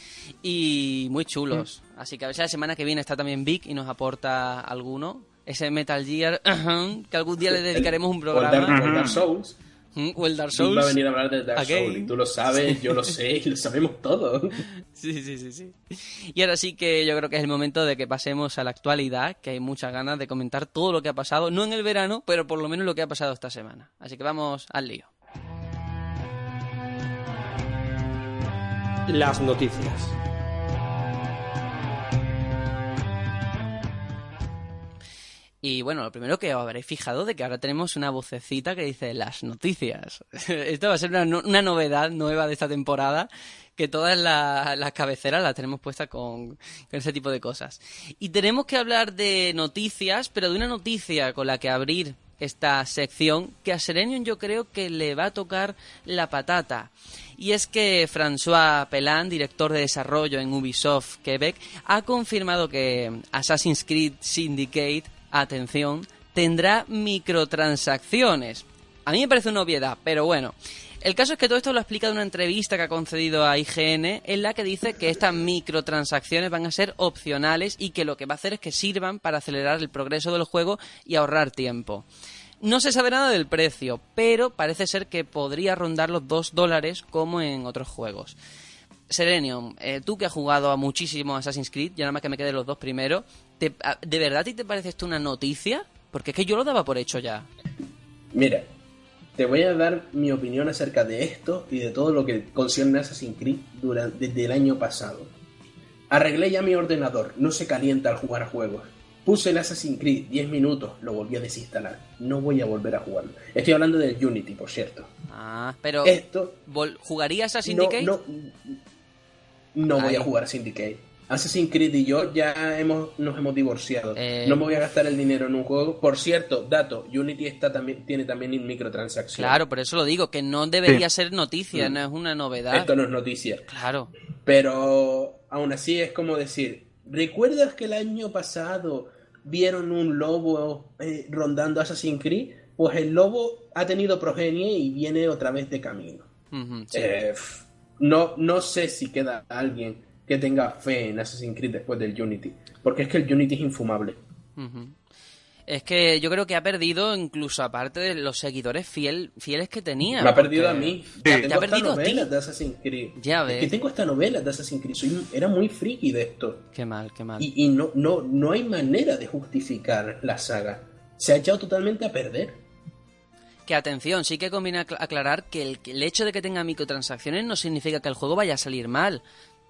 y muy chulos. Así que a ver si la semana que viene está también Vic y nos aporta alguno. Ese Metal Gear que algún día le dedicaremos un programa. Dark Souls. O el Dark Souls. va a venir a hablar de Dark. Souls y tú lo sabes, yo lo sé y lo sabemos todos. Sí, sí, sí, sí. Y ahora sí que yo creo que es el momento de que pasemos a la actualidad, que hay muchas ganas de comentar todo lo que ha pasado, no en el verano, pero por lo menos lo que ha pasado esta semana. Así que vamos al lío. Las noticias. Y bueno, lo primero que os habréis fijado de que ahora tenemos una vocecita que dice las noticias. Esto va a ser una, una novedad nueva de esta temporada, que todas la- las cabeceras las tenemos puestas con, con ese tipo de cosas. Y tenemos que hablar de noticias, pero de una noticia con la que abrir esta sección que a Serenion yo creo que le va a tocar la patata. Y es que François Pelan, director de desarrollo en Ubisoft Quebec, ha confirmado que Assassin's Creed Syndicate, atención, tendrá microtransacciones. A mí me parece una obviedad, pero bueno. El caso es que todo esto lo explica de una entrevista que ha concedido a IGN en la que dice que estas microtransacciones van a ser opcionales y que lo que va a hacer es que sirvan para acelerar el progreso del juego y ahorrar tiempo. No se sabe nada del precio, pero parece ser que podría rondar los 2 dólares como en otros juegos. Serenium, eh, tú que has jugado a muchísimo Assassin's Creed, ya nada más que me queden los dos primeros, ¿te- a- ¿de verdad a ti te parece esto una noticia? Porque es que yo lo daba por hecho ya. Mira, te voy a dar mi opinión acerca de esto y de todo lo que concierne a Assassin's Creed durante, desde el año pasado. Arreglé ya mi ordenador, no se calienta al jugar juegos. Puse el Assassin's Creed 10 minutos, lo volví a desinstalar. No voy a volver a jugarlo. Estoy hablando del Unity, por cierto. Ah, pero Esto ¿jugarías a no, Syndicate? No, voy a jugar a Syndicate. Assassin's Creed y yo ya hemos, nos hemos divorciado. Eh. No me voy a gastar el dinero en un juego. Por cierto, dato, Unity está también, tiene también microtransacciones. Claro, por eso lo digo, que no debería Sí. ser noticia, Mm. no es una novedad. Esto no es noticia. Claro. Pero aún así es como decir, ¿recuerdas que el año pasado vieron un lobo eh, rondando Assassin's Creed? Pues el lobo ha tenido progenie y viene otra vez de camino. Sí. Eh, no, no sé si queda alguien que tenga fe en Assassin's Creed después del Unity. Porque es que el Unity es infumable. Es que yo creo que ha perdido incluso aparte de los seguidores fiel, fieles que tenía. Me ha perdido a mí. Sí. Ya ha tengo hasta perdido a ti. novelas de Assassin's Creed. Ya Es que ves. tengo hasta novelas de Assassin's Creed. Soy- era muy friki de esto. Qué mal, qué mal. Y, y no, no, no hay manera de justificar la saga. Se ha echado totalmente a perder. Que atención, sí que conviene acla- aclarar que el, hecho de que tenga microtransacciones no significa que el juego vaya a salir mal.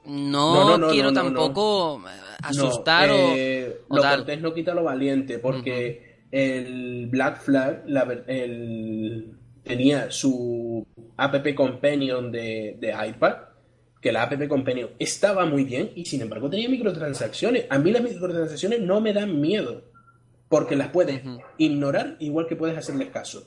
No, No, no, no, quiero tampoco eh, asustar o- eh, o, lo tal. cortés no quita lo valiente, porque el Black Flag la ver- el- tenía su app companion de, de iPad, que la app companion estaba muy bien y sin embargo tenía microtransacciones. A mí las microtransacciones no me dan miedo, porque las puedes ignorar igual que puedes hacerles caso.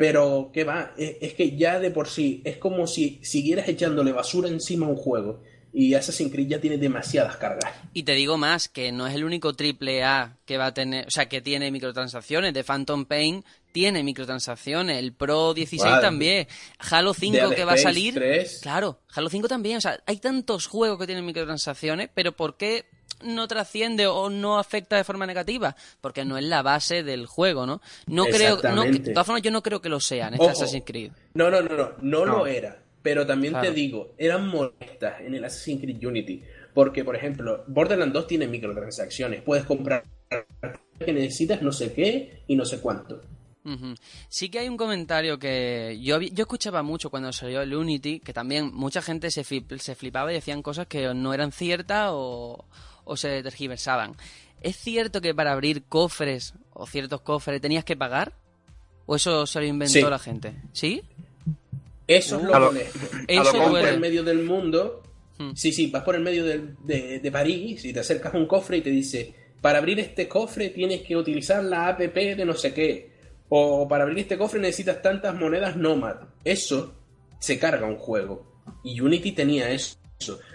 Pero, ¿qué va? Es, es que ya de por sí es como si siguieras echándole basura encima a un juego. Y Assassin's Creed ya tiene demasiadas cargas. Y te digo más, que no es el único triple A que va a tener, o sea, que tiene microtransacciones. De Phantom Pain tiene microtransacciones. El Pro 16 Vale. también. Halo 5 Dead que va a salir. 3. Claro, Halo 5 también. O sea, hay tantos juegos que tienen microtransacciones, pero ¿por qué no trasciende o no afecta de forma negativa? Porque no es la base del juego, ¿no? No creo, no, de todas formas yo no creo que lo sea en este Ojo. Assassin's Creed. No, no, no, no, no, No. lo era. Pero también Claro. te digo, eran molestas en el Assassin's Creed Unity. Porque, por ejemplo, Borderlands 2 tiene microtransacciones. Puedes comprar que necesitas no sé qué y no sé cuánto. Sí que hay un comentario que yo, yo escuchaba mucho cuando salió el Unity, que también mucha gente se, flip- se flipaba y decían cosas que no eran ciertas o, o se tergiversaban. ¿Es cierto que para abrir cofres o ciertos cofres tenías que pagar? ¿O eso se lo inventó Sí. la gente? ¿Sí? Eso es Uh. lo lo- molesto. Eso Vas por el medio del mundo. Hmm. Sí, sí, vas por el medio de, de París y te acercas a un cofre y te dice, para abrir este cofre tienes que utilizar la app de no sé qué. O para abrir este cofre necesitas tantas monedas Nomad. Eso se carga un juego. Y Unity tenía eso.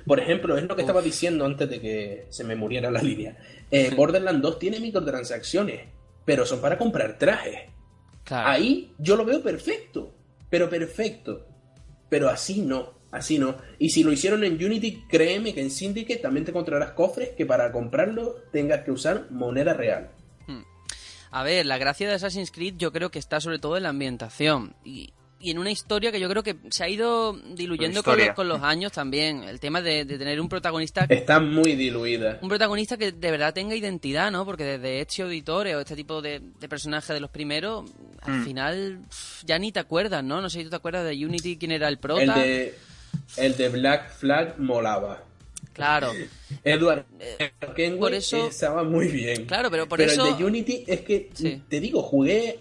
Por ejemplo, es lo que estaba diciendo antes de que se me muriera la línea. Eh, Borderlands 2 tiene microtransacciones, pero son para comprar trajes. Claro. Ahí yo lo veo perfecto, pero perfecto. Pero así no, así no. Y si lo hicieron en Unity, créeme que en Syndicate también te encontrarás cofres que para comprarlo tengas que usar moneda real. A ver, la gracia de Assassin's Creed yo creo que está sobre todo en la ambientación. Y, y en una historia que yo creo que se ha ido diluyendo con los, con los, años también. El tema de, de, tener un protagonista... Está muy diluida. Un protagonista que de verdad tenga identidad, ¿no? Porque desde Ezio Auditore o este tipo de, de personajes de los primeros, al mm. final ya ni te acuerdas, ¿no? No sé si tú te acuerdas de Unity, quién era el prota. El de, el de Black Flag molaba. Claro. Edward eh, Kenway por eso, estaba muy bien. Claro, pero por pero eso... el de Unity es que, sí. te digo, jugué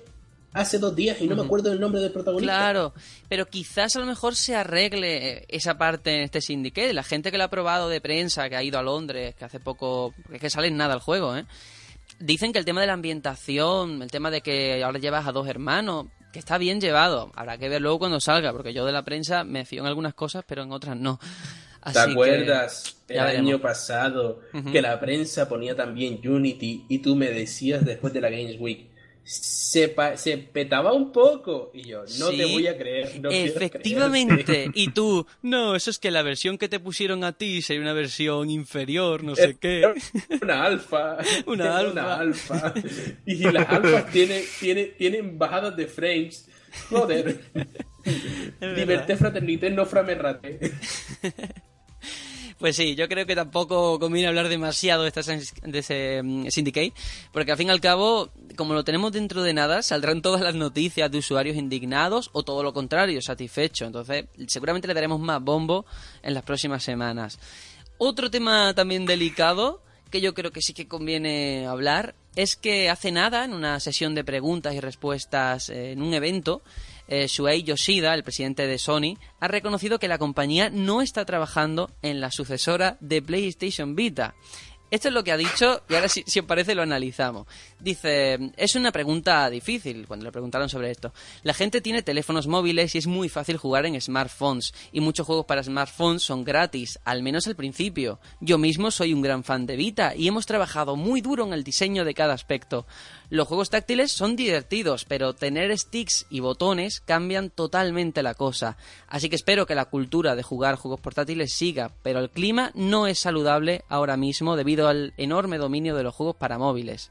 hace dos días y no uh -huh. me acuerdo del nombre del protagonista. Claro, pero quizás a lo mejor se arregle esa parte en este Syndicate. La gente que lo ha probado de prensa, que ha ido a Londres, que hace poco. es que sale en nada el juego, ¿eh? Dicen que el tema de la ambientación, el tema de que ahora llevas a dos hermanos, que está bien llevado. Habrá que ver luego cuando salga, porque yo de la prensa me fío en algunas cosas, pero en otras no. Así ¿Te acuerdas el año pasado uh -huh. que la prensa ponía también Unity y tú me decías después de la Games Week? Se, se, petaba un poco. Y yo, no sí, te voy a creer. No efectivamente. Y tú, no, eso es que la versión que te pusieron a ti sería una versión inferior, no sé qué. Una alfa. una alfa. Una alfa. Y las alfas tienen, tienen, tienen bajadas de frames. Joder. Liberté fraternité, no framerrate. Pues sí, yo creo que tampoco conviene hablar demasiado de, esta, de ese um, Syndicate, porque al fin y al cabo, como lo tenemos dentro de nada, saldrán todas las noticias de usuarios indignados o todo lo contrario, satisfechos. Entonces, seguramente le daremos más bombo en las próximas semanas. Otro tema también delicado, que yo creo que sí que conviene hablar, es que hace nada, en una sesión de preguntas y respuestas eh, en un evento, eh, Shuei Yoshida, el presidente de Sony, ha reconocido que la compañía no está trabajando en la sucesora de PlayStation Vita. Esto es lo que ha dicho y ahora si, si, os parece lo analizamos. Dice, es una pregunta difícil cuando le preguntaron sobre esto. La gente tiene teléfonos móviles y es muy fácil jugar en smartphones y muchos juegos para smartphones son gratis, al menos al principio. Yo mismo soy un gran fan de Vita y hemos trabajado muy duro en el diseño de cada aspecto. Los juegos táctiles son divertidos, pero tener sticks y botones cambian totalmente la cosa. Así que espero que la cultura de jugar juegos portátiles siga, pero el clima no es saludable ahora mismo debido al enorme dominio de los juegos para móviles.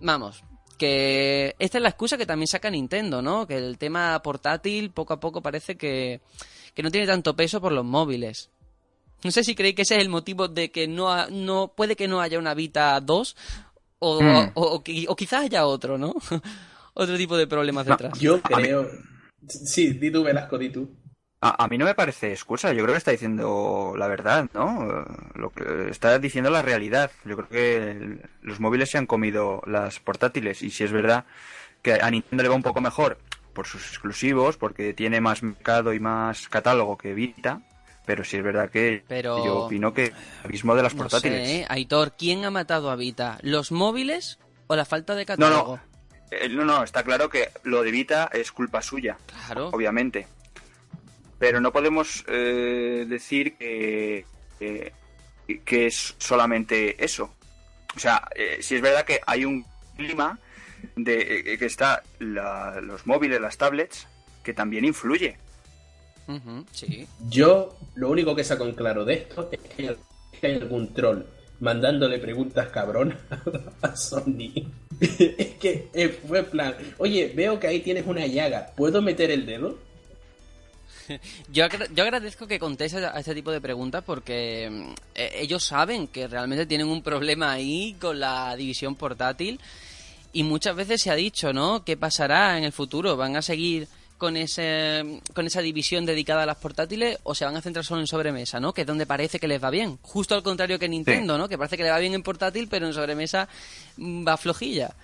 Vamos, que esta es la excusa que también saca Nintendo, ¿no? Que el tema portátil poco a poco parece que, que no tiene tanto peso por los móviles. No sé si creéis que ese es el motivo de que no, ha, no puede que no haya una Vita 2 o, mm. o, o, o, quizás haya otro, ¿no? otro tipo de problemas no, detrás. Yo creo. Sí, di tú, Velasco, di tú. A, a, mí no me parece excusa, yo creo que está diciendo la verdad, ¿no? Lo que está diciendo la realidad. Yo creo que el, los móviles se han comido las portátiles y si es verdad que a Nintendo le va un poco mejor por sus exclusivos, porque tiene más mercado y más catálogo que Vita, pero sí es verdad que pero... yo opino que el abismo de las no portátiles. Sé, ¿eh? Aitor, ¿quién ha matado a Vita? ¿Los móviles o la falta de catálogo? No, no. Eh, no, no, está claro que lo de Vita es culpa suya. Claro. Obviamente. Pero no podemos eh, decir que, que, que, es solamente eso. O sea, eh, si es verdad que hay un clima de que está la, los móviles, las tablets, que también influye. Uh -huh, sí. Yo lo único que saco en claro de esto es que hay algún troll mandándole preguntas cabrón a Sony. es que eh, fue plan, oye, veo que ahí tienes una llaga, ¿puedo meter el dedo? Yo, yo agradezco que contestes a este tipo de preguntas porque eh, ellos saben que realmente tienen un problema ahí con la división portátil y muchas veces se ha dicho, ¿no? ¿Qué pasará en el futuro? ¿Van a seguir con ese con esa división dedicada a las portátiles o se van a centrar solo en sobremesa, ¿no? Que es donde parece que les va bien. Justo al contrario que Nintendo, sí. ¿no? Que parece que le va bien en portátil, pero en sobremesa va flojilla.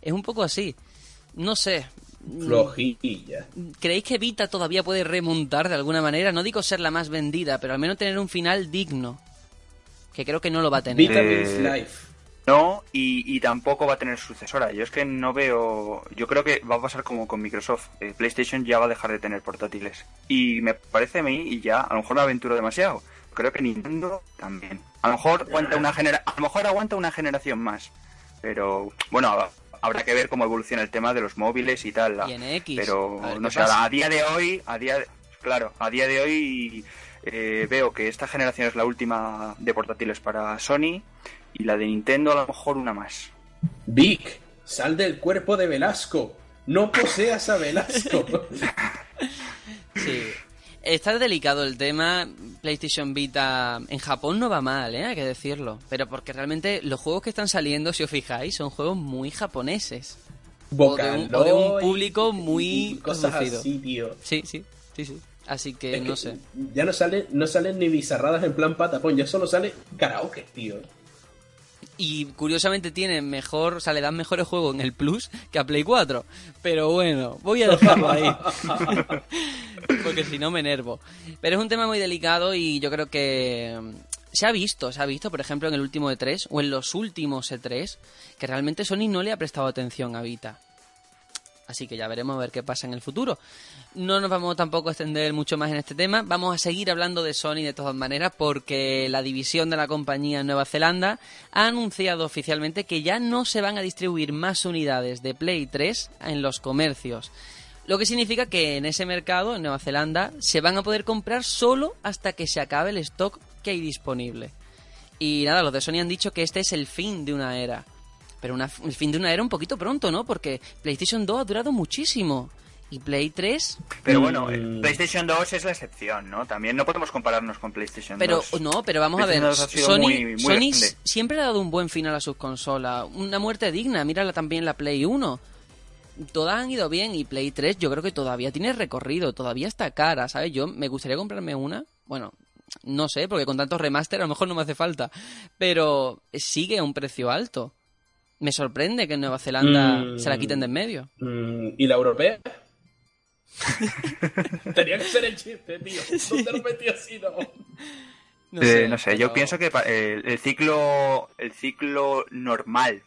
Es un poco así. No sé. Flojilla. ¿Creéis que Vita todavía puede remontar de alguna manera? No digo ser la más vendida, pero al menos tener un final digno. Que creo que no lo va a tener. Vita means life. No, y, y, tampoco va a tener sucesora. Yo es que no veo. Yo creo que va a pasar como con Microsoft. Eh, PlayStation ya va a dejar de tener portátiles. Y me parece a mí, y ya, a lo mejor me aventuro demasiado. Creo que Nintendo también. A lo mejor aguanta una genera a lo mejor aguanta una generación más. Pero bueno, habrá que ver cómo evoluciona el tema de los móviles y tal. Y en X. Pero no sé, a día de hoy, a día de, claro, a día de hoy eh, veo que esta generación es la última de portátiles para Sony y la de Nintendo a lo mejor una más. Vic, sal del cuerpo de Velasco. No poseas a Velasco. Sí. Está delicado el tema. PlayStation Vita en Japón no va mal, ¿eh? hay que decirlo. Pero porque realmente los juegos que están saliendo, si os fijáis, son juegos muy japoneses. O de, un, o de un público muy cosas así, tío. Sí, sí, sí, sí. Así que Es no que sé. Ya no salen, no salen ni bizarradas en plan patapón, ya solo sale karaoke, tío. Y curiosamente tienen mejor, o sea, le dan mejores juegos en el Plus que a Play 4. Pero bueno, voy a dejarlo ahí. Porque si no me enervo. Pero es un tema muy delicado y yo creo que mm, se ha visto, se ha visto, por ejemplo, en el último E3 o en los últimos E3, que realmente Sony no le ha prestado atención a Vita. Así que ya veremos a ver qué pasa en el futuro. No nos vamos tampoco a extender mucho más en este tema. Vamos a seguir hablando de Sony de todas maneras porque la división de la compañía en Nueva Zelanda ha anunciado oficialmente que ya no se van a distribuir más unidades de Play 3 en los comercios. Lo que significa que en ese mercado, en Nueva Zelanda, se van a poder comprar solo hasta que se acabe el stock que hay disponible. Y nada, los de Sony han dicho que este es el fin de una era. Pero una- el fin de una era un poquito pronto, ¿no? Porque PlayStation 2 ha durado muchísimo. Y Play 3, Pero Mm. bueno, eh, PlayStation 2 es la excepción, ¿no? También no podemos compararnos con PlayStation pero 2. no, pero vamos a ver, PlayStation 2 ha sido Sony, muy- muy Sony siempre ha dado un buen final a sus consolas, una muerte digna, mírala también la Play 1. Todas han ido bien y Play 3 yo creo que todavía tiene recorrido, todavía está cara, ¿sabes? Yo me gustaría comprarme una, bueno, no sé, porque con tantos remaster a lo mejor no me hace falta, pero sigue a un precio alto. Me sorprende que en Nueva Zelanda Mm. se la quiten de en medio. Mm, ¿Y la europea? Tenía que ser el chiste, tío. No te lo metí así, no. No Eh, sé, no sé, pero- yo pienso que pa- eh, el ciclo el ciclo normal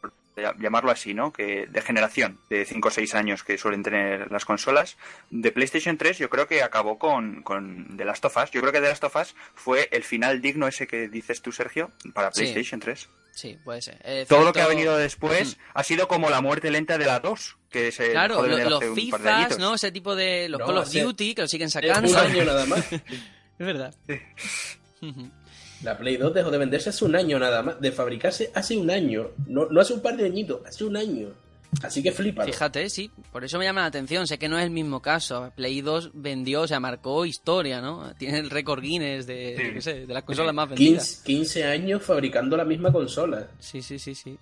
por llamarlo así, ¿no? Que de generación, de 5 o 6 años que suelen tener las consolas, de PlayStation 3 yo creo que acabó con, con The Last of Us. Yo creo que The Last of Us fue el final digno ese que dices tú, Sergio, para Sí. PlayStation 3. Sí, puede ser. Eh, Todo lo que ha venido después ha sido como la muerte lenta de la 2, que se Claro, lo- los FIFAs. ¿no? Ese tipo de... Los No, Call of Duty, que lo siguen Es sacando. un año nada más. Es verdad. La Play 2 dejó de venderse hace un año nada más. De fabricarse hace un año. No, no hace un par de añitos, hace un año. Así que flipa. Fíjate, sí, por eso me llama la atención. Sé que no es el mismo caso. Play 2 vendió, o sea, marcó historia, ¿no? Tiene el récord Guinness de, Sí. yo qué sé, de las consolas más vendidas. 15, 15 años fabricando la misma consola. Sí, sí, sí, sí.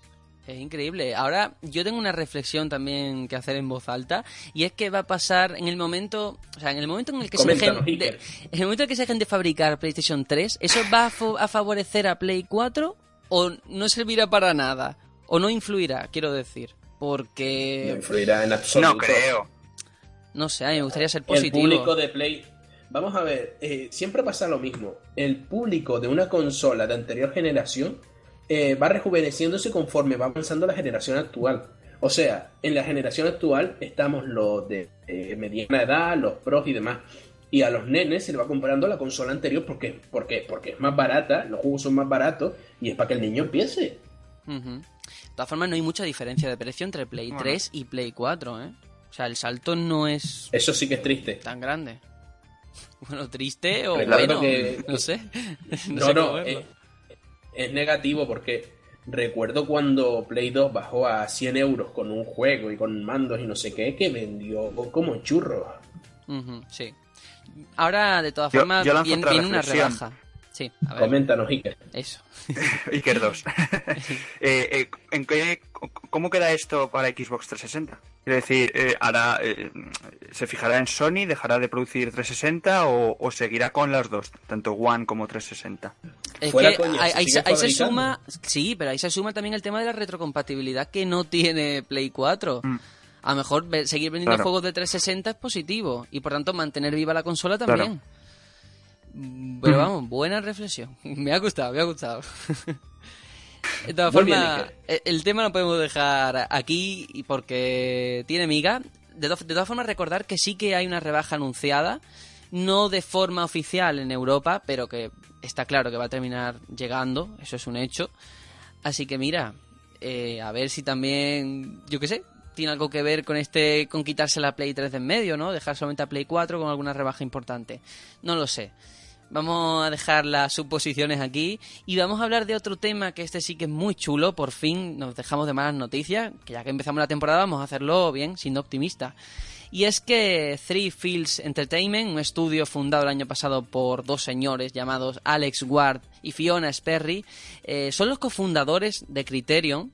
Es increíble. Ahora, yo tengo una reflexión también que hacer en voz alta, y es que va a pasar en el momento, o sea, en el momento en el que se dejen de, en el momento en el que se dejen de fabricar PlayStation 3, ¿eso va a, a favorecer a Play 4 o no servirá para nada? O no influirá, quiero decir. No Porque, influirá en absoluto. No creo. no sé, a mí me gustaría ser El positivo. público de Play. Vamos a ver, eh, siempre pasa lo mismo. El público de una consola de anterior generación eh, va rejuveneciéndose conforme va avanzando la generación actual. O sea, en la generación actual estamos los de eh, mediana edad, los pros y demás. Y a los nenes se le va comprando la consola anterior porque, porque, porque es más barata, los juegos son más baratos y es para que el niño empiece. De todas formas, no hay mucha diferencia de precio entre Play No, 3 y Play 4, ¿eh? O sea, el salto no es Eso sí que es triste. tan grande. Bueno, triste o Recuerdo bueno, que- no sé. No, No, sé eh, es negativo porque recuerdo cuando Play 2 bajó a 100 euros con un juego y con mandos y no sé qué, que vendió como churro. Ujú, sí. Ahora, de todas formas, yo viene, una rebaja. Sí, a ver, Coméntanos, Iker. eso. Iker 2. Eh, eh, ¿en qué, ¿Cómo queda esto para Xbox 360? Quiero decir, eh, hará, eh, ¿se fijará en Sony, dejará de producir 360 o, o seguirá con las dos, tanto One como 360? Es que coña, ahí, se ahí se, ahí se fabricando. suma, sí, pero ahí se suma también el tema de la retrocompatibilidad que no tiene Play 4. Mm. A lo mejor seguir vendiendo Claro. juegos de 360 es positivo y por tanto mantener viva la consola también. Mm, Pero Ujú. vamos, buena reflexión. Me ha gustado, me ha gustado. De todas formas, eh, el tema lo podemos dejar aquí porque tiene miga. De, to- de todas formas, recordar que sí que hay una rebaja anunciada, no de forma oficial en Europa, pero que está claro que va a terminar llegando, eso es un hecho. Así que mira, eh, a ver si también, yo qué sé, tiene algo que ver con este, con quitarse la Play 3 de en medio, ¿no? Dejar solamente a Play 4 con alguna rebaja importante. No lo sé. Vamos a dejar las suposiciones aquí y vamos a hablar de otro tema que este sí que es muy chulo. Por fin nos dejamos de malas noticias, que ya que empezamos la temporada vamos a hacerlo bien, siendo optimista. Y es que Three Fields Entertainment, un estudio fundado el año pasado por dos señores llamados Alex Ward y Fiona Sperry, eh, son los cofundadores de Criterion.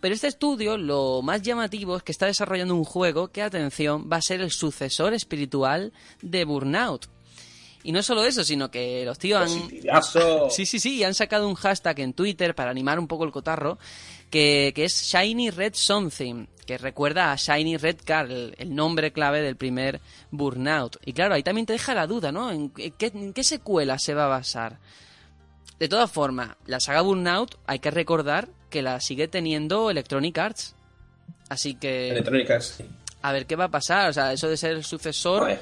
Pero este estudio, lo más llamativo es que está desarrollando un juego que, atención, va a ser el sucesor espiritual de Burnout. Y no solo eso, sino que los tíos han... Sí, sí, sí, y han sacado un hashtag en Twitter para animar un poco el cotarro, que, que es Shiny Red Something, que recuerda a Shiny Red Car, el, el nombre clave del primer Burnout. Y claro, ahí también te deja la duda, ¿no? ¿En qué, en qué secuela se va a basar? De todas formas, la saga Burnout hay que recordar que la sigue teniendo Electronic Arts. Así que... Electronic Arts. A ver qué va a pasar. O sea, eso de ser el sucesor.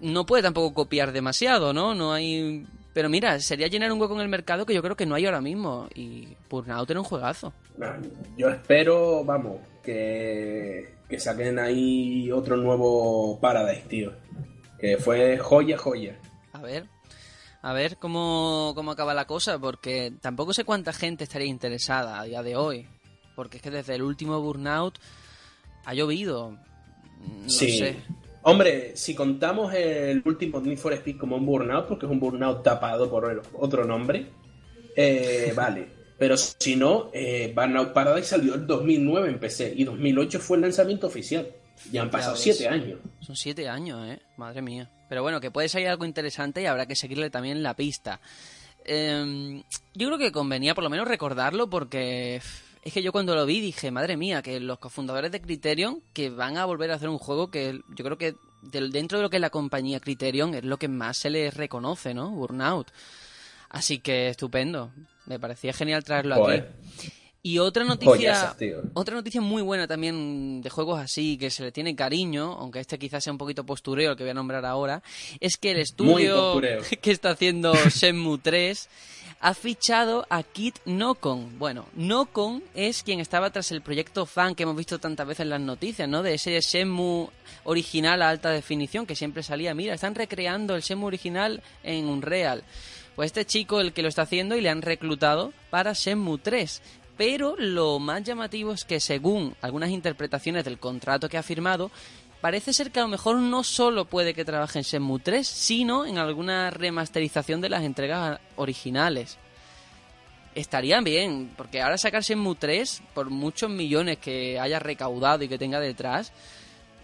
No puede tampoco copiar demasiado, ¿no? No hay... Pero mira, sería llenar un hueco en el mercado que yo creo que no hay ahora mismo. Y Burnout era un juegazo. Yo espero, vamos, que, que saquen ahí otro nuevo Paradise, tío. Que fue joya, joya. A ver, a ver cómo, cómo acaba la cosa, porque tampoco sé cuánta gente estaría interesada a día de hoy. Porque es que desde el último Burnout ha llovido. No sí. sé. Hombre, si contamos el último Need for Speed como un burnout, porque es un burnout tapado por el otro nombre, eh, vale. Pero si no, eh, Burnout Paradise salió en 2009 en PC y 2008 fue el lanzamiento oficial. Ya han pasado siete años. Son siete años, ¿eh? Madre mía. Pero bueno, que puede salir algo interesante y habrá que seguirle también la pista. Eh, yo creo que convenía por lo menos recordarlo porque es que yo cuando lo vi dije, madre mía, que los cofundadores de Criterion que van a volver a hacer un juego que yo creo que dentro de lo que es la compañía Criterion es lo que más se les reconoce, ¿no? Burnout. Así que estupendo. Me parecía genial traerlo Joder. aquí. Y otra noticia, otra noticia muy buena también de juegos así, que se le tiene cariño, aunque este quizás sea un poquito postureo, el que voy a nombrar ahora, es que el estudio que está haciendo Shenmue 3 ha fichado a Kit Nokon. Bueno, Nokon es quien estaba tras el proyecto fan que hemos visto tantas veces en las noticias, ¿no? De ese Shenmue original a alta definición que siempre salía, mira, están recreando el Shenmue original en Unreal. Pues este chico el que lo está haciendo y le han reclutado para Shenmue 3. Pero lo más llamativo es que según algunas interpretaciones del contrato que ha firmado, parece ser que a lo mejor no solo puede que trabaje en Shenmue 3, sino en alguna remasterización de las entregas originales. Estaría bien, porque ahora sacar Shenmue 3, por muchos millones que haya recaudado y que tenga detrás,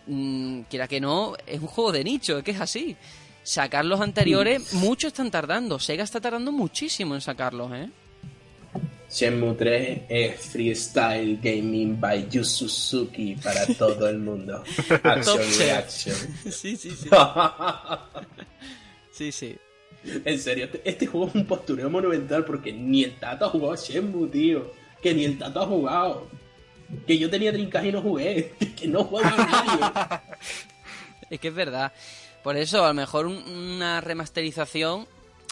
mm, quiera que no, es un juego de nicho, es que es así. Sacar los anteriores, muchos están tardando. Sega está tardando muchísimo en sacarlos, ¿eh? Shenmue 3 es Freestyle Gaming by Yu Suzuki para todo el mundo. Action. Reaction. Sí, sí, sí. Sí, sí. en serio, este, este juego es un postureo monumental porque ni el Tato ha jugado Shenmue, tío. Que ni el Tato ha jugado. Que yo tenía Dreamcast y no jugué. Que no juego con nadie. Es que es verdad. Por eso, a lo mejor un- una remasterización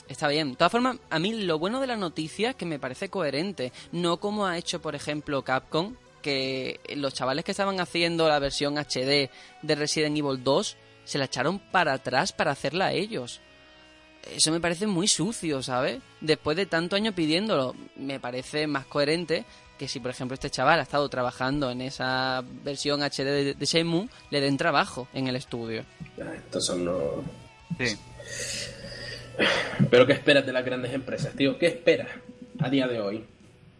está bien. De todas formas, a mí lo bueno de la noticia es que me parece coherente. No como ha hecho, por ejemplo, Capcom, que los chavales que estaban haciendo la versión HD de Resident Evil 2 se la echaron para atrás para hacerla ellos. Eso me parece muy sucio, ¿sabes? Después de tanto año pidiéndolo, me parece más coherente que si, por ejemplo, este chaval ha estado trabajando en esa versión HD de, de Shenmue, le den trabajo en el estudio. Ah, Estos son los... Sí. Pero ¿qué esperas de las grandes empresas, tío? ¿Qué esperas a día de hoy?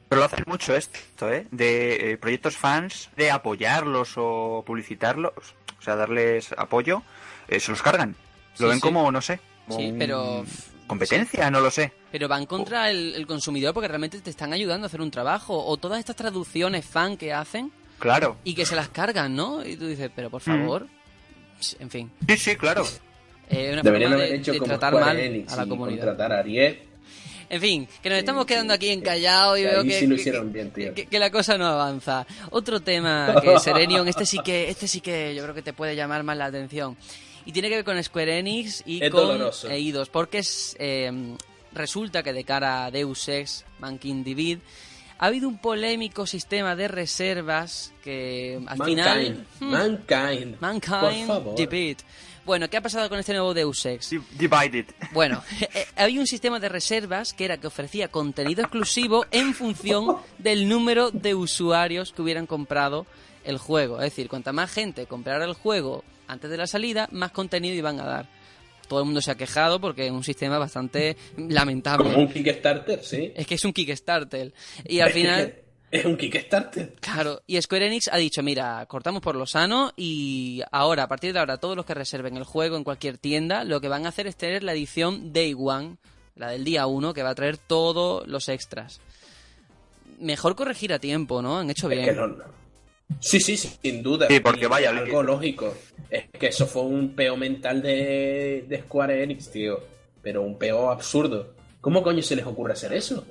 Pero lo hacen mucho esto, ¿eh? De eh, proyectos fans, de apoyarlos o publicitarlos, o sea, darles apoyo, eh, se los cargan. Lo Sí, ven sí. como, no sé, como Sí, pero- Competencia, no lo sé. Pero van contra el, el consumidor porque realmente te están ayudando a hacer un trabajo. O todas estas traducciones fan que hacen Claro. y que se las cargan, ¿no? Y tú dices, pero por favor. En fin, Sí, sí, claro. Eh, una Deberían forma haber de, hecho de como tratar mal Enix a la comunidad. contratar a Ariel. En fin, que nos estamos quedando aquí encallados y Que veo que, sí que- bien, que- la cosa no avanza. Otro tema que Serenion, este sí que, este sí que yo creo que te puede llamar más la atención. Y tiene que ver con Square Enix y Es con doloroso. Eidos, porque es, eh, resulta que de cara a Deus Ex, Mankind Divid, ha habido un polémico sistema de reservas que al final... Mankind. Hmm, Mankind. Mankind Por favor. Debate. Bueno, ¿qué ha pasado con este nuevo Deus Ex? Di- Divided. Bueno, eh, había un sistema de reservas que era que ofrecía contenido exclusivo en función del número de usuarios que hubieran comprado el juego. Es decir, cuanta más gente comprara el juego antes de la salida, más contenido iban a dar. Todo el mundo se ha quejado porque es un sistema bastante lamentable. Como un Kickstarter, sí. Es que es un Kickstarter. Y al final... Es un Kickstarter. Claro, y Square Enix ha dicho, mira, cortamos por lo sano y ahora, a partir de ahora, todos los que reserven el juego en cualquier tienda, lo que van a hacer es tener la edición Day One, la del día 1, que va a traer todos los extras. Mejor corregir a tiempo, ¿no? Han hecho Es que bien. no, no. Sí, sí, sí, sin duda. Sí, porque Y vaya, Algo lógico. Es que eso fue un peo mental de, de Square Enix, tío. Pero un peo absurdo. ¿Cómo coño se les ocurre hacer eso?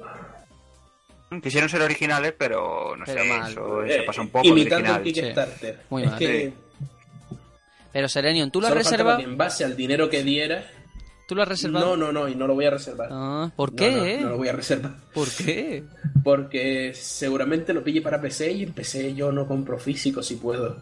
Quisieron ser originales, pero no Pero sé, mal. eso Eh, se pasa un poco Imitando original. Kickstarter. Muy es mal. que Pero Serenion, ¿tú lo has reservado? en base al dinero que diera. ¿Tú lo has reservado? No, no, no, y no lo voy a reservar. Ah, ¿Por No, qué? no, eh? no lo voy a reservar. ¿Por qué? Porque seguramente lo pille para PC y en PC yo no compro físico si puedo.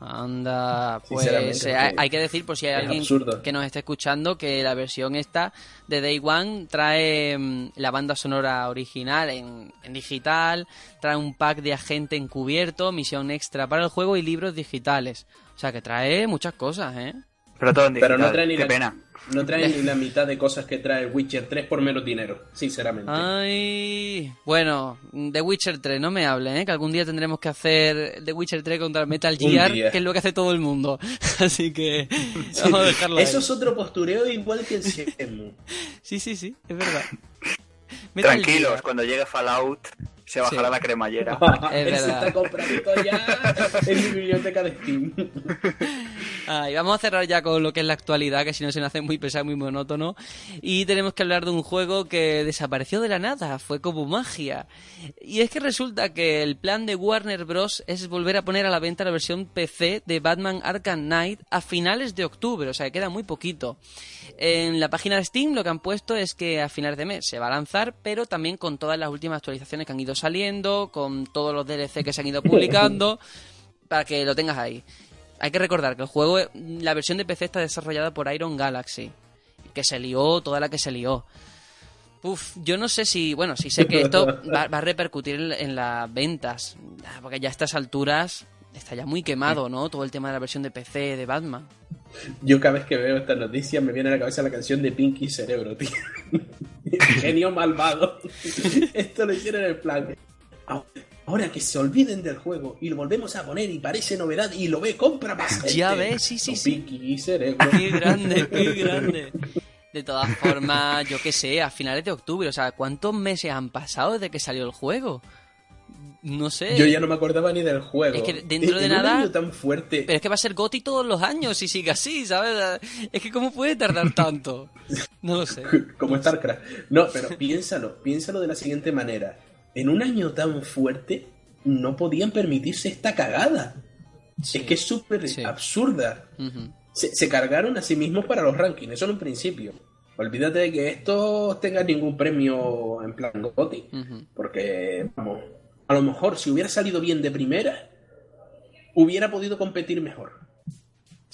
Anda, pues eh, hay, que decir, por si hay alguien absurdo. que nos esté escuchando, que la versión esta de Day One trae mm, la banda sonora original en, en digital, trae un pack de agente encubierto, misión extra para el juego y libros digitales. O sea que trae muchas cosas, ¿eh? Pero todo en Pero no trae ni Qué la, pena. No trae ni la mitad de cosas que trae Witcher 3 por menos dinero, sinceramente. Ay, bueno, The Witcher 3, no me hablen, ¿eh? que algún día tendremos que hacer The Witcher 3 contra Metal Gear, que es lo que hace todo el mundo. Así que vamos a dejarlo ahí. Eso es otro postureo igual que el Shenmue. Sí, sí, sí, es verdad. Metal Tranquilos, Gear. cuando llegue Fallout se bajará Sí. la cremallera. Es se verdad. está comprando ya en mi biblioteca de Steam. Ay, vamos a cerrar ya con lo que es la actualidad, que si no se nos hace muy pesado, muy monótono. Y tenemos que hablar de un juego que desapareció de la nada, fue como magia. Y es que resulta que el plan de Warner Bros. es volver a poner a la venta la versión PC de Batman Arkham Knight a finales de octubre, o sea, que queda muy poquito. En la página de Steam lo que han puesto es que a finales de mes se va a lanzar, pero también con todas las últimas actualizaciones que han ido saliendo, con todos los DLC que se han ido publicando, para que lo tengas ahí. Hay que recordar que el juego, la versión de PC está desarrollada por Iron Galaxy, que se lió toda la que se lió. Uf, yo no sé si, bueno, si sé que esto va, a repercutir en, las ventas, porque ya a estas alturas está ya muy quemado, ¿no? Todo el tema de la versión de PC de Batman. Yo cada vez que veo esta noticia me viene a la cabeza la canción de Pinky Cerebro, tío. Genio malvado. Esto lo hicieron en plan. Ahora que se olviden del juego y lo volvemos a poner y parece novedad y lo ve, compra más gente. Ya ves, sí, sí, sí. Pinky Cerebro. Qué grande, qué grande. De todas formas, yo qué sé, a finales de octubre, o sea, ¿cuántos meses han pasado desde que salió el juego? No sé. Yo ya no me acordaba ni del juego. Es que dentro de un nada- año tan fuerte. Pero es que va a ser Goti todos los años si sigue así, ¿sabes? Es que ¿cómo puede tardar tanto? No lo sé. como StarCraft. No, pero piénsalo, piénsalo de la siguiente manera. En un año tan fuerte, no podían permitirse esta cagada. Sí. Es que es súper Sí. absurda. Se, se cargaron a sí mismos para los rankings, eso en un principio. Olvídate de que esto tenga ningún premio en plan. Ujú. Porque, vamos, a lo mejor si hubiera salido bien de primera, hubiera podido competir mejor.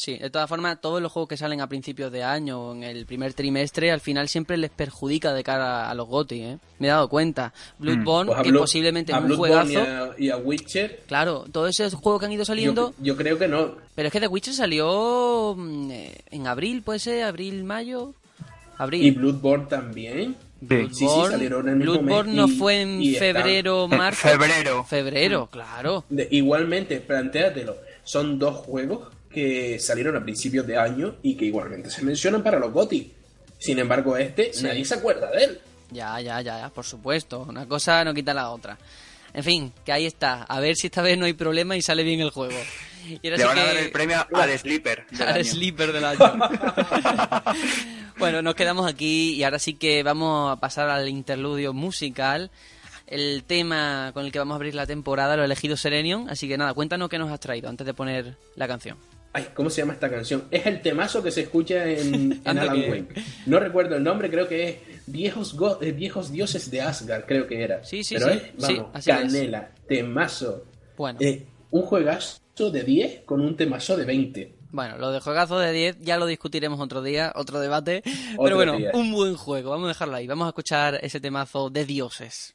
Sí, de todas formas, todos los juegos que salen a principios de año o en el primer trimestre, al final siempre les perjudica de cara a los GOTY, ¿eh? Me he dado cuenta. Bloodborne, Pues a que Blood- posiblemente es un juegazo. Y a, y a Witcher, Claro, todos esos juegos que han ido saliendo... yo, yo creo que no. Pero es que The Witcher salió mm, eh, en abril, puede ser, abril, mayo. Abril. Y Bloodborne también. Sí, sí, salieron en el mismo Bloodborne no y- fue en están- febrero, marzo. febrero. Febrero, claro. De- igualmente, plantéatelo. Son dos juegos que salieron a principios de año y que igualmente se mencionan para los GOTY. Sin embargo, este, Sí. nadie se acuerda de él. Ya, ya, ya, ya, por supuesto. Una cosa no quita la otra. En fin, que ahí está. A ver si esta vez no hay problema y sale bien el juego. Y ahora Le sí van a dar el premio al Sleeper. del al año. sleeper del año. bueno, nos quedamos aquí y ahora sí que vamos a pasar al interludio musical. El tema con el que vamos a abrir la temporada lo ha elegido Serenion, así que nada, cuéntanos qué nos has traído antes de poner la canción. Ay, ¿cómo se llama esta canción? Es el temazo que se escucha en, Alan Wake. No recuerdo el nombre, creo que es Viejos, Go eh, Viejos Dioses de Asgard, creo que era. Sí, sí, Pero. Es, vamos, canela, temazo. Bueno. Eh, un juegazo de 10 con un temazo de 20. Bueno, lo de juegazo de 10 ya lo discutiremos otro día, otro debate. Otro pero bueno, un buen juego, vamos a dejarlo ahí. Vamos a escuchar ese temazo de dioses.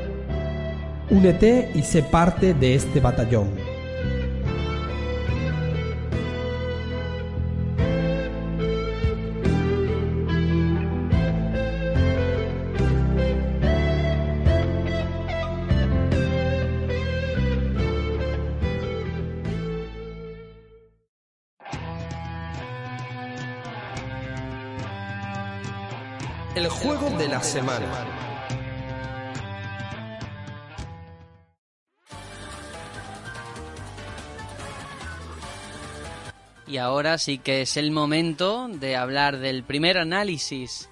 Únete y sé parte de este batallón. El juego de la semana. y ahora sí que es el momento de hablar del primer análisis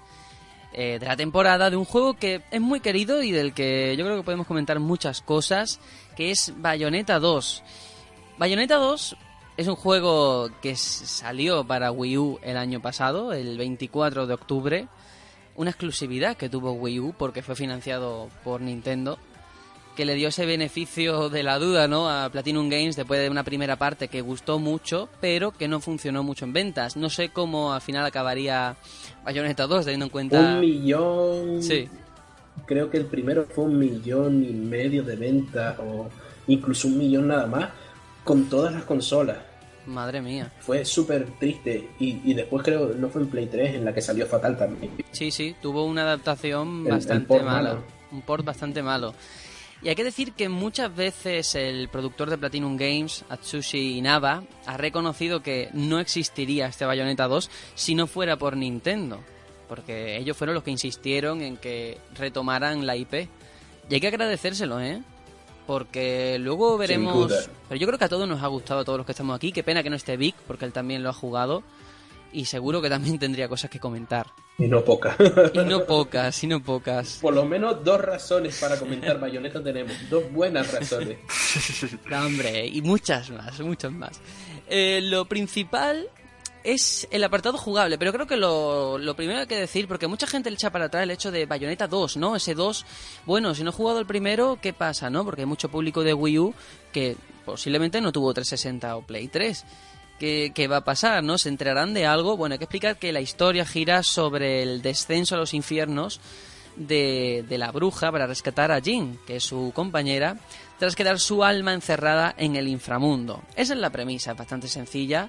eh, de la temporada de un juego que es muy querido y del que yo creo que podemos comentar muchas cosas, que es Bayonetta 2. Bayonetta 2 es un juego que salió para Wii U el año pasado, el 24 de octubre, una exclusividad que tuvo Wii U porque fue financiado por Nintendo que le dio ese beneficio de la duda ¿no? a Platinum Games después de una primera parte que gustó mucho, pero que no funcionó mucho en ventas. No sé cómo al final acabaría Bayonetta 2, teniendo en cuenta. Un millón. Sí. Creo que el primero fue un millón y medio de ventas, o incluso un millón nada más, con todas las consolas. Madre mía. Fue súper triste. Y, y después creo, no fue en Play 3 en la que salió Fatal también. Sí, sí, tuvo una adaptación El- bastante mala. malo. Un port bastante malo. Y hay que decir que muchas veces el productor de Platinum Games, Atsushi Inaba, ha reconocido que no existiría este Bayonetta 2 si no fuera por Nintendo. Porque ellos fueron los que insistieron en que retomaran la IP. Y hay que agradecérselo, ¿eh? Porque luego veremos... Pero yo creo que a todos nos ha gustado, a todos los que estamos aquí. Qué pena que no esté Vic, porque él también lo ha jugado. Y seguro que también tendría cosas que comentar. Y no poca. Y no pocas, y no pocas. Por lo menos dos razones para comentar Bayonetta tenemos. Dos buenas razones. No, hombre, y muchas más, muchas más. Eh, lo principal es el apartado jugable, pero creo que lo, lo primero que hay que decir, porque mucha gente le echa para atrás el hecho de Bayonetta 2, ¿no? Ese 2, bueno, si no he jugado el primero, ¿qué pasa, no? Porque hay mucho público de Wii U que posiblemente no tuvo 360 o Play 3. ¿Qué, qué va a pasar, no? ¿Se enterarán de algo? Bueno, hay que explicar que la historia gira sobre el descenso a los infiernos de, de la bruja para rescatar a Jean, que es su compañera, tras quedar su alma encerrada en el inframundo. Esa es la premisa, es bastante sencilla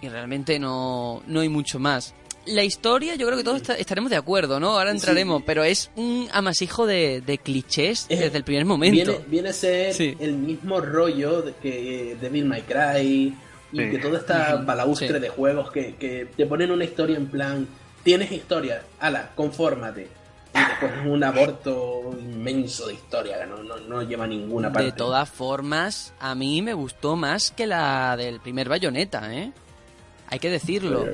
y realmente no, no hay mucho más. La historia, yo creo que todos esta- estaremos de acuerdo, ¿no? Ahora entraremos, pero es un amasijo de, de clichés Es- desde el primer momento. Viene, viene a ser Sí. el mismo rollo de que Devil May Cry y Sí. que toda esta balaustre sí. de juegos que, que te ponen una historia en plan, tienes historia, ala, confórmate. Y después es un aborto inmenso de historia que no, no, no lleva a ninguna parte. De todas formas, a mí me gustó más que la del primer bayoneta, ¿eh? Hay que decirlo.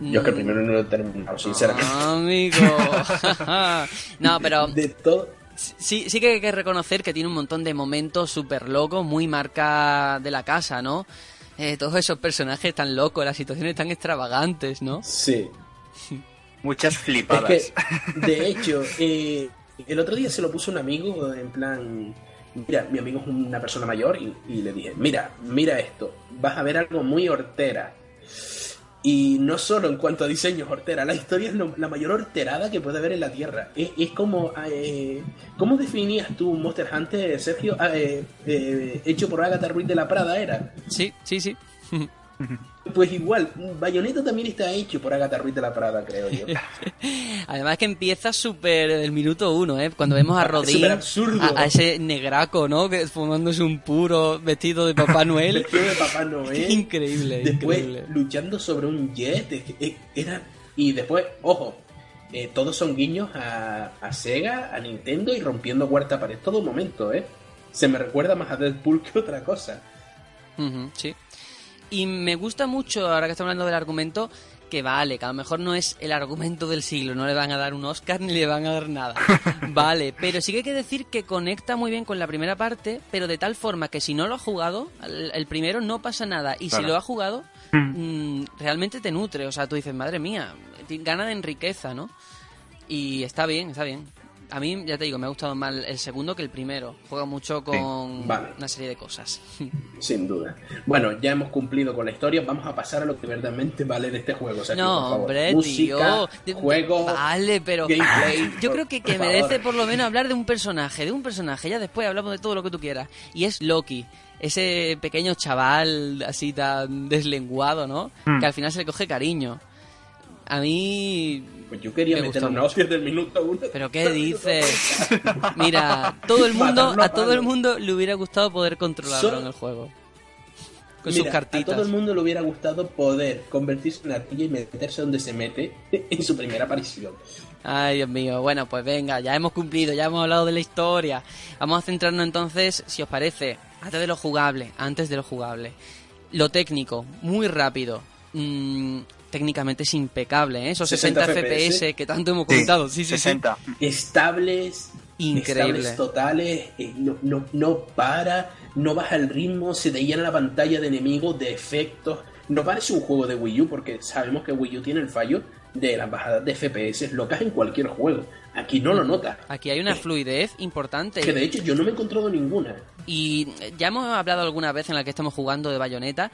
Yo es que el primero no lo he terminado, sinceramente. Ah, amigo. no, pero De todo. sí, sí que hay que reconocer que tiene un montón de momentos súper locos, muy marca de la casa, ¿no? Eh, todos esos personajes tan locos, las situaciones tan extravagantes, ¿no? Sí. Muchas Es flipadas. que, de hecho, eh, el otro día se lo puso un amigo en plan, mira, mi amigo es una persona mayor y, y le dije, mira, mira esto, vas a ver algo muy hortera. Y no solo en cuanto a diseño es hortera, la historia es lo- la mayor horterada que puede haber en la Tierra. Es, es como, eh, ¿cómo definías tú Monster Hunter, Sergio? Ah, eh, eh, hecho por Agatha Ruiz de la Prada era. Sí, sí, sí. Pues igual, Bayonetta también está hecho por Agatha Ruiz de la Prada, creo yo. Además que empieza súper del minuto uno, ¿eh? Cuando vemos a Rodín, Súper absurdo. a, a ese negraco, ¿no? Que fumándose un puro vestido de Papá Noel. Vestido de Papá Noel. increíble, Después increíble. luchando sobre un jet. es que, Era... Y después, ojo, eh, todos son guiños a, a Sega, a Nintendo y rompiendo cuarta pared. Todo momento, ¿eh? Se me recuerda más a Deadpool que otra cosa. Sí. Y me gusta mucho, ahora que estamos hablando del argumento, que vale, que a lo mejor no es el argumento del siglo, no le van a dar un Oscar ni le van a dar nada. Vale, pero sí que hay que decir que conecta muy bien con la primera parte, pero de tal forma que si no lo ha jugado, el, primero no pasa nada. Y Claro. si lo ha jugado, mm, realmente te nutre. O sea, tú dices, madre mía, gana de riqueza, ¿no? Y está bien, está bien. A mí, ya te digo, me ha gustado más el segundo que el primero. Juega mucho con vale. una serie de cosas. Sin duda. Bueno, ya hemos cumplido con la historia. Vamos a pasar a lo que verdaderamente vale de este juego. Sergio, No, por favor. hombre, Música, tío. Juego, Vale, pero. gameplay. Yo por- creo que, por que merece favor. por lo menos hablar de un personaje, de un personaje. Ya después hablamos de todo lo que tú quieras. Y es Loki. Ese pequeño chaval así tan deslenguado, ¿no? Mm. Que al final se le coge cariño. A mí. Pues yo quería Me meter una hostia del minuto uno. ¿Pero qué dices? Mira, todo el mundo, a a todo el mundo le hubiera gustado poder controlarlo Solo- en el juego. Con Mira, sus cartitas. A todo el mundo le hubiera gustado poder convertirse en ardilla y meterse donde se mete en su primera aparición. Ay, Dios mío. Bueno, pues venga, ya hemos cumplido, ya hemos hablado de la historia. Vamos a centrarnos entonces, si os parece, antes de lo jugable, antes de lo jugable. Lo técnico, muy rápido. Mm, técnicamente es impecable, ¿eh? Esos 60 60, FPS que tanto hemos comentado. Sí, sí, sí. 60. estables, Increíble. estables totales, eh, no, no, no para, no baja el ritmo, se te llena la pantalla de enemigos, de efectos. No parece un juego de Wii U porque sabemos que Wii U tiene el fallo de las bajadas de FPS locas en cualquier juego. Aquí no lo notas. Aquí hay una fluidez importante. Que de hecho yo no me he encontrado ninguna. Y ya hemos hablado alguna vez en la que estamos jugando de Bayonetta,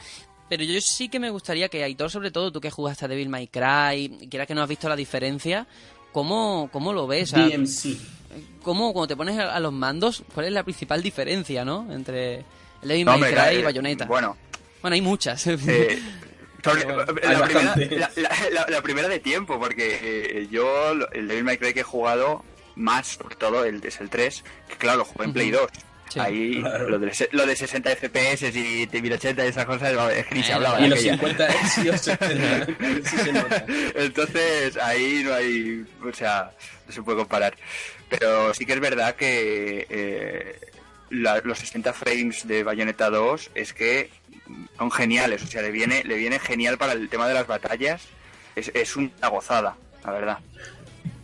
pero yo sí que me gustaría que Aitor, sobre todo tú que jugaste a Devil May Cry, quiera que no has visto la diferencia, ¿cómo, cómo lo ves? DMC. ¿Cómo, cuando te pones a, los mandos, cuál es la principal diferencia, no? Entre Devil No, May Cry eh, y Bayonetta. Bueno, Bueno, hay muchas. eh, bueno, la, hay primera, bastantes. la- la- la- la primera de tiempo, porque eh, yo el Devil May Cry que he jugado más, sobre todo, el, es el 3, que claro, lo jugué en Play 2. Sí. Ahí Claro. lo, de, se- lo de 60 FPS y 1080 y esas cosas es que ni se Eh, hablaba Y de los aquella. 50 hercios se, sí se nota. Entonces ahí no hay, o sea, no se puede comparar. Pero sí que es verdad que eh, la- los 60 frames de Bayonetta 2 es que son geniales, o sea, le viene, le viene genial para el tema de las batallas. Es, es una gozada, la verdad.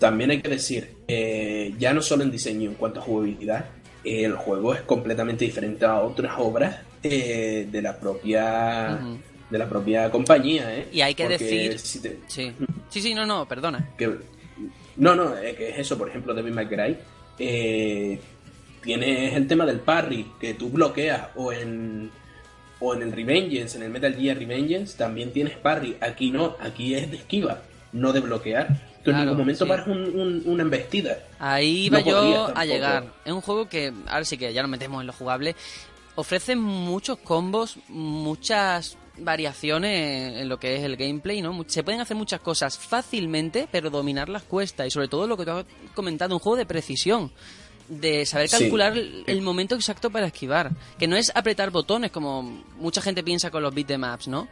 También hay que decir, eh, ya no solo en diseño, en cuanto a jugabilidad, eh, el juego es completamente diferente a otras obras eh, de la propia de la propia compañía. ¿eh? Y hay que Porque decir- si te- Sí. sí, sí, no, no, perdona. que- no, no, es que es eso, por ejemplo, May Cry, eh, tienes el tema del parry, que tú bloqueas, o en, o en el Revengeance, en el Metal Gear Revengeance, también tienes parry. Aquí no, aquí es de esquiva, no de bloquear. Tú en ningún momento sí. paras un- un- una embestida. Ahí No iba yo a llegar. Es un juego que, ahora sí que ya nos metemos en lo jugable, ofrece muchos combos, muchas variaciones en lo que es el gameplay, ¿no? Se pueden hacer muchas cosas fácilmente, pero dominarlas cuesta. Y sobre todo lo que tú has comentado, un juego de precisión. De saber calcular el el momento exacto para esquivar. Que no es apretar botones como mucha gente piensa con los beatemaps, ¿no?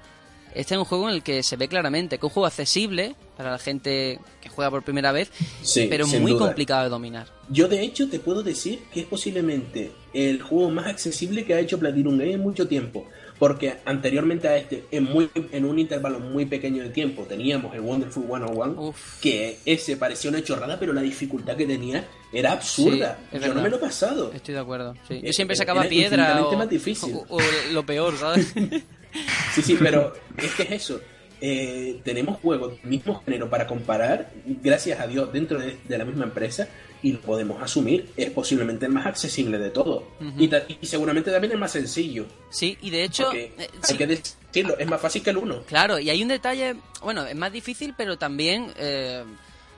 Este es un juego en el que se ve claramente que es un juego accesible para la gente que juega por primera vez, Sí, pero muy duda. complicado de dominar. Yo de hecho te puedo decir que es posiblemente el juego más accesible que ha hecho Platinum Game en mucho tiempo. Porque anteriormente a este, en, muy, en un intervalo muy pequeño de tiempo, teníamos el Wonderful 101, Uf. que ese parecía una chorrada, pero la dificultad que tenía era absurda. Sí, Yo no me lo he pasado. Estoy de acuerdo. sí. Yo Eh, siempre eh, sacaba era piedra o, más difícil. o- o lo peor, ¿sabes? Sí, sí, pero es que es eso. Eh, tenemos juegos del mismo género para comparar, gracias a Dios, dentro de, de la misma empresa, y lo podemos asumir. Es posiblemente el más accesible de todos. y, seguramente también el más sencillo. sí, y de hecho, eh, hay sí, que decirlo, es más fácil que el uno. claro, y hay un detalle, bueno, es más difícil, pero también, eh,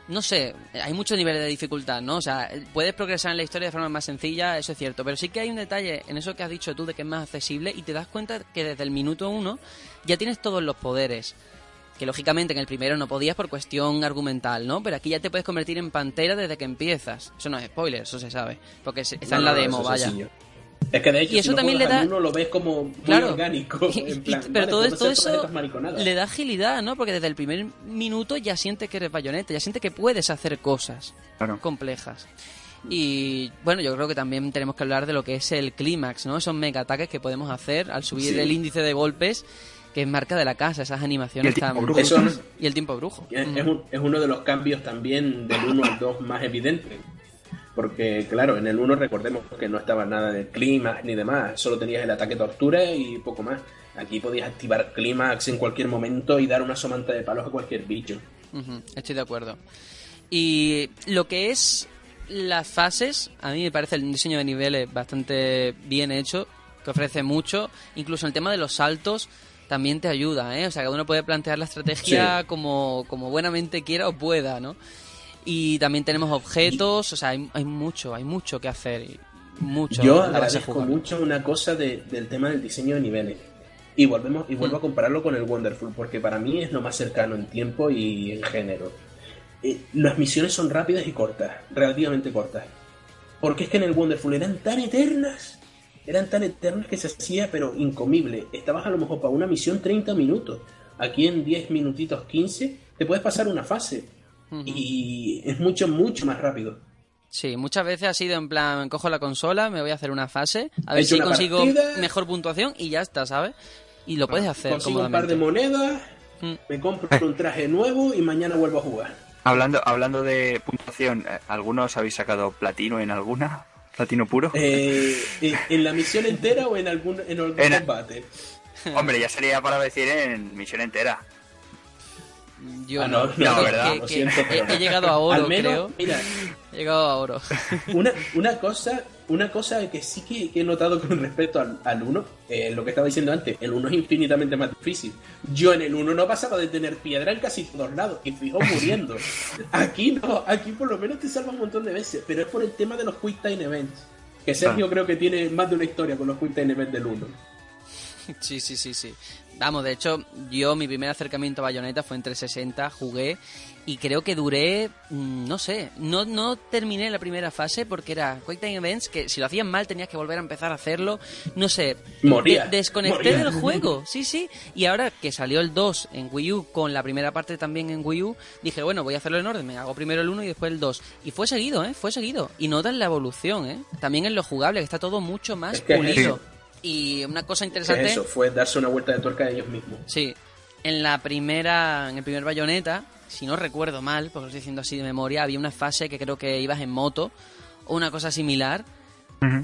no sé, hay muchos niveles de dificultad, ¿no? O sea, puedes progresar en la historia de forma más sencilla, eso es cierto, pero sí que hay un detalle en eso que has dicho tú de que es más accesible y te das cuenta que desde el minuto uno ya tienes todos los poderes. Que lógicamente en el primero no podías por cuestión argumental, ¿no? Pero aquí ya te puedes convertir en pantera desde que empiezas. Eso no es spoiler, eso se sabe. Porque está No, en la demo, vaya. Es que de hecho, Y eso si no también le da- uno, lo ves como muy Claro. orgánico. En y- plan, pero vale, todo, todo eso le da agilidad, ¿no? Porque desde el primer minuto ya sientes que eres bayoneta, ya sientes que puedes hacer cosas Claro. complejas. Y bueno, yo creo que también tenemos que hablar de lo que es el clímax, ¿no? Esos mega ataques que podemos hacer al subir Sí. el índice de golpes, que es marca de la casa, esas animaciones Y el tiempo brujo. Eso brutales. es- Y el tiempo brujo. Es, Mm. es un- es uno de los cambios también del 1 al 2 más evidentes. Porque, claro, en el 1 recordemos que no estaba nada de clímax ni demás, solo tenías el ataque tortura y poco más. Aquí podías activar clímax en cualquier momento y dar una somanta de palos a cualquier bicho. Estoy de acuerdo. Y lo que es las fases, a mí me parece el diseño de niveles bastante bien hecho, que ofrece mucho. Incluso el tema de los saltos también te ayuda, ¿eh? O sea, cada uno puede plantear la estrategia Sí. como, como buenamente quiera o pueda, ¿no? Y también tenemos objetos, o sea, hay, hay mucho, hay mucho que hacer. Mucho Yo agradezco mucho una cosa de- del tema del diseño de niveles. Y volvemos y vuelvo a compararlo con el Wonderful, porque para mí es lo más cercano en tiempo y en género. Eh, las misiones son rápidas y cortas, relativamente cortas. Porque es que en el Wonderful eran tan eternas, eran tan eternas que se hacía, pero incomible. Estabas a lo mejor para una misión 30 minutos. Aquí en 10 minutitos 15 te puedes pasar una fase. Y es mucho, mucho más rápido. Sí, muchas veces ha sido en plan, cojo la consola, me voy a hacer una fase, a ver He si consigo partida. mejor puntuación y ya está, ¿sabes? Y lo puedes hacer Consigo un par de cómodamente. monedas Mm. me compro un traje nuevo y mañana vuelvo a jugar. Hablando, hablando de puntuación, eh, ¿algunos habéis sacado platino en alguna? ¿Platino puro? Eh, ¿en, en la misión entera o en algún, en algún En- combate? Hombre, ya sería para decir en misión entera. Yo Ah, no, no, no, que- ¿verdad? que- Lo que siento, he, pero he llegado a oro, Al menos, creo. mira, He llegado a oro. Una, una cosa una cosa que sí que, que he notado con respecto al, al 1, eh, lo que estaba diciendo antes, el 1 es infinitamente más difícil. Yo en el 1 no pasaba de tener piedra en casi todos lados y fijo muriendo. Aquí no, aquí por lo menos te salva un montón de veces, pero es por el tema de los Quick Time Events. Que Sergio creo que tiene más de una historia con los Quick Time Events del 1. Sí, sí, sí, sí. Vamos, de hecho, yo mi primer acercamiento a Bayonetta fue en 360, jugué y creo que duré, mm, no sé, no, no terminé la primera fase porque era Quick Time Events que si lo hacían mal tenías que volver a empezar a hacerlo, no sé. Moría, de- desconecté moría. del juego, sí, sí. Y ahora que salió el 2 en Wii U con la primera parte también en Wii U, dije, bueno, voy a hacerlo en orden, me hago primero el 1 y después el 2. Y fue seguido, ¿eh? Fue seguido. Y notas la evolución, ¿eh? También en lo jugable, que está todo mucho más Es que- pulido. Y una cosa interesante... eso fue darse una vuelta de tuerca a ellos mismos. Sí, en la primera, en el primer bayoneta, si no recuerdo mal, porque lo estoy diciendo así de memoria, había una fase que creo que ibas en moto o una cosa similar.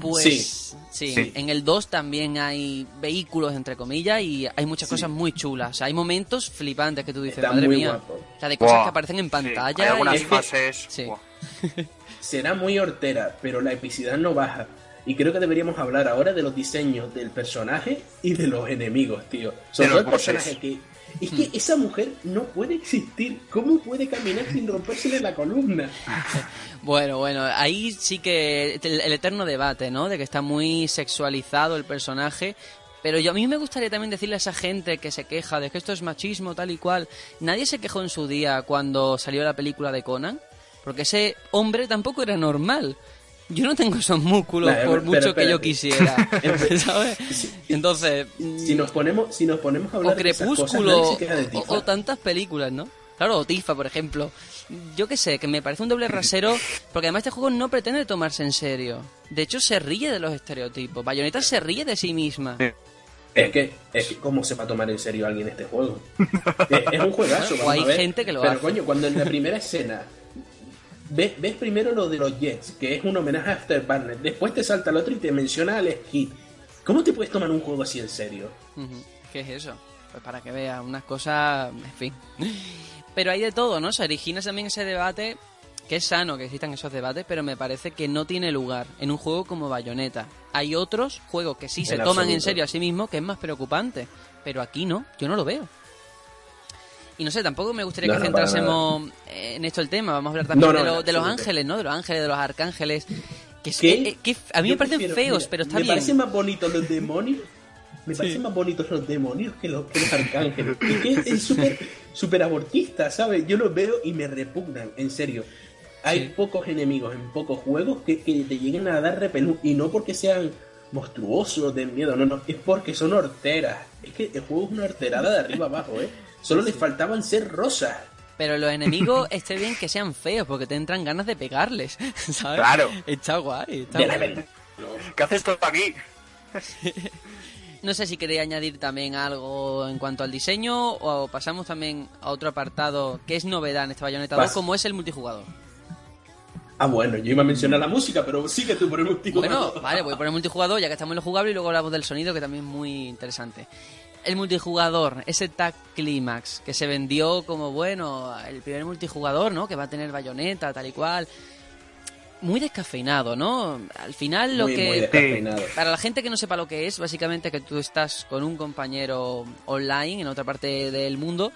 Pues Sí. sí, Sí. en el 2 también hay vehículos, entre comillas, y hay muchas Sí. cosas muy chulas. O sea, hay momentos flipantes que tú dices, Está madre muy mía. guapo. O sea, de cosas que aparecen en sí. pantalla. Hay algunas y- fases. Será muy hortera, pero la epicidad no baja. Y creo que deberíamos hablar ahora de los diseños del personaje y de los enemigos, tío. Sobre todo los el personaje que. Es que esa mujer no puede existir. ¿Cómo puede caminar sin rompérsele la columna? Bueno, bueno, ahí sí que el, el eterno debate, ¿no? De que está muy sexualizado el personaje. Pero yo a mí me gustaría también decirle a esa gente que se queja de que esto es machismo tal y cual. Nadie se quejó en su día cuando salió la película de Conan, porque ese hombre tampoco era normal. Yo no tengo esos músculos por pero mucho que yo quisiera, ¿sabes? Entonces, Si nos ponemos, si nos ponemos a o hablar de esas cosas, Crepúsculo, nadie se queja de o, o tantas películas, ¿no? Claro, o Tifa, por ejemplo. Yo qué sé, que me parece un doble rasero, porque además este juego no pretende tomarse en serio. De hecho, se ríe de los estereotipos. Bayonetta se ríe de sí misma. Es que, es que, ¿cómo se va a tomar en serio alguien este juego? es, es un juegazo, Bueno, o hay a ver. gente que lo Pero hace. coño, cuando en la primera escena ves, ves primero lo de los Jets, que es un homenaje a Afterburner, después te salta el otro y te menciona a Alex Kidd. ¿Cómo te puedes tomar un juego así en serio? ¿Qué es eso? Pues para que veas unas cosas, en fin. Pero hay de todo, ¿no? Se origina también ese debate, que es sano que existan esos debates, pero me parece que no tiene lugar en un juego como Bayonetta. Hay otros juegos que sí se toman en serio a sí mismos, que es más preocupante. Pero aquí no, yo no lo veo. Y no sé, tampoco me gustaría No, que no, centrásemos en esto el tema. Vamos a hablar también de, lo- de los ángeles, ¿no? De los ángeles, de los arcángeles. Que, eh, eh, que a mí Yo me parecen prefiero- feos, mira, pero está me bien. parecen más bonitos los demonios. Me parecen más bonitos los demonios que los, que los arcángeles. Es que es súper súper abortista, ¿sabes? Yo los veo y me repugnan, en serio. Hay Sí. pocos enemigos en pocos juegos que, que te lleguen a dar repelú. Y no porque sean monstruosos de miedo, no, no. Es porque son horteras. Es que el juego es una horterada de arriba abajo, ¿eh? Solo les faltaban ser rosas. Pero los enemigos esté bien que sean feos porque te entran ganas de pegarles, ¿sabes? Claro. Está guay, está De la guay. verdad. ¿Qué haces tú aquí? No sé si queréis añadir también algo en cuanto al diseño o pasamos también a otro apartado que es novedad en este Bayonetta 2 Pas- como es el multijugador. Ah, bueno, yo iba a mencionar la música, pero sigue tú por el último. Bueno, vale, voy a poner multijugador ya que estamos en lo jugable y luego hablamos del sonido que también es muy interesante. El multijugador, ese tag Climax que se vendió como bueno, el primer multijugador, ¿no? Que va a tener bayoneta, tal y cual. Muy descafeinado, ¿no? Al final lo muy, que muy descafeinado. Para la gente que no sepa lo que es, básicamente que tú estás con un compañero online en otra parte del mundo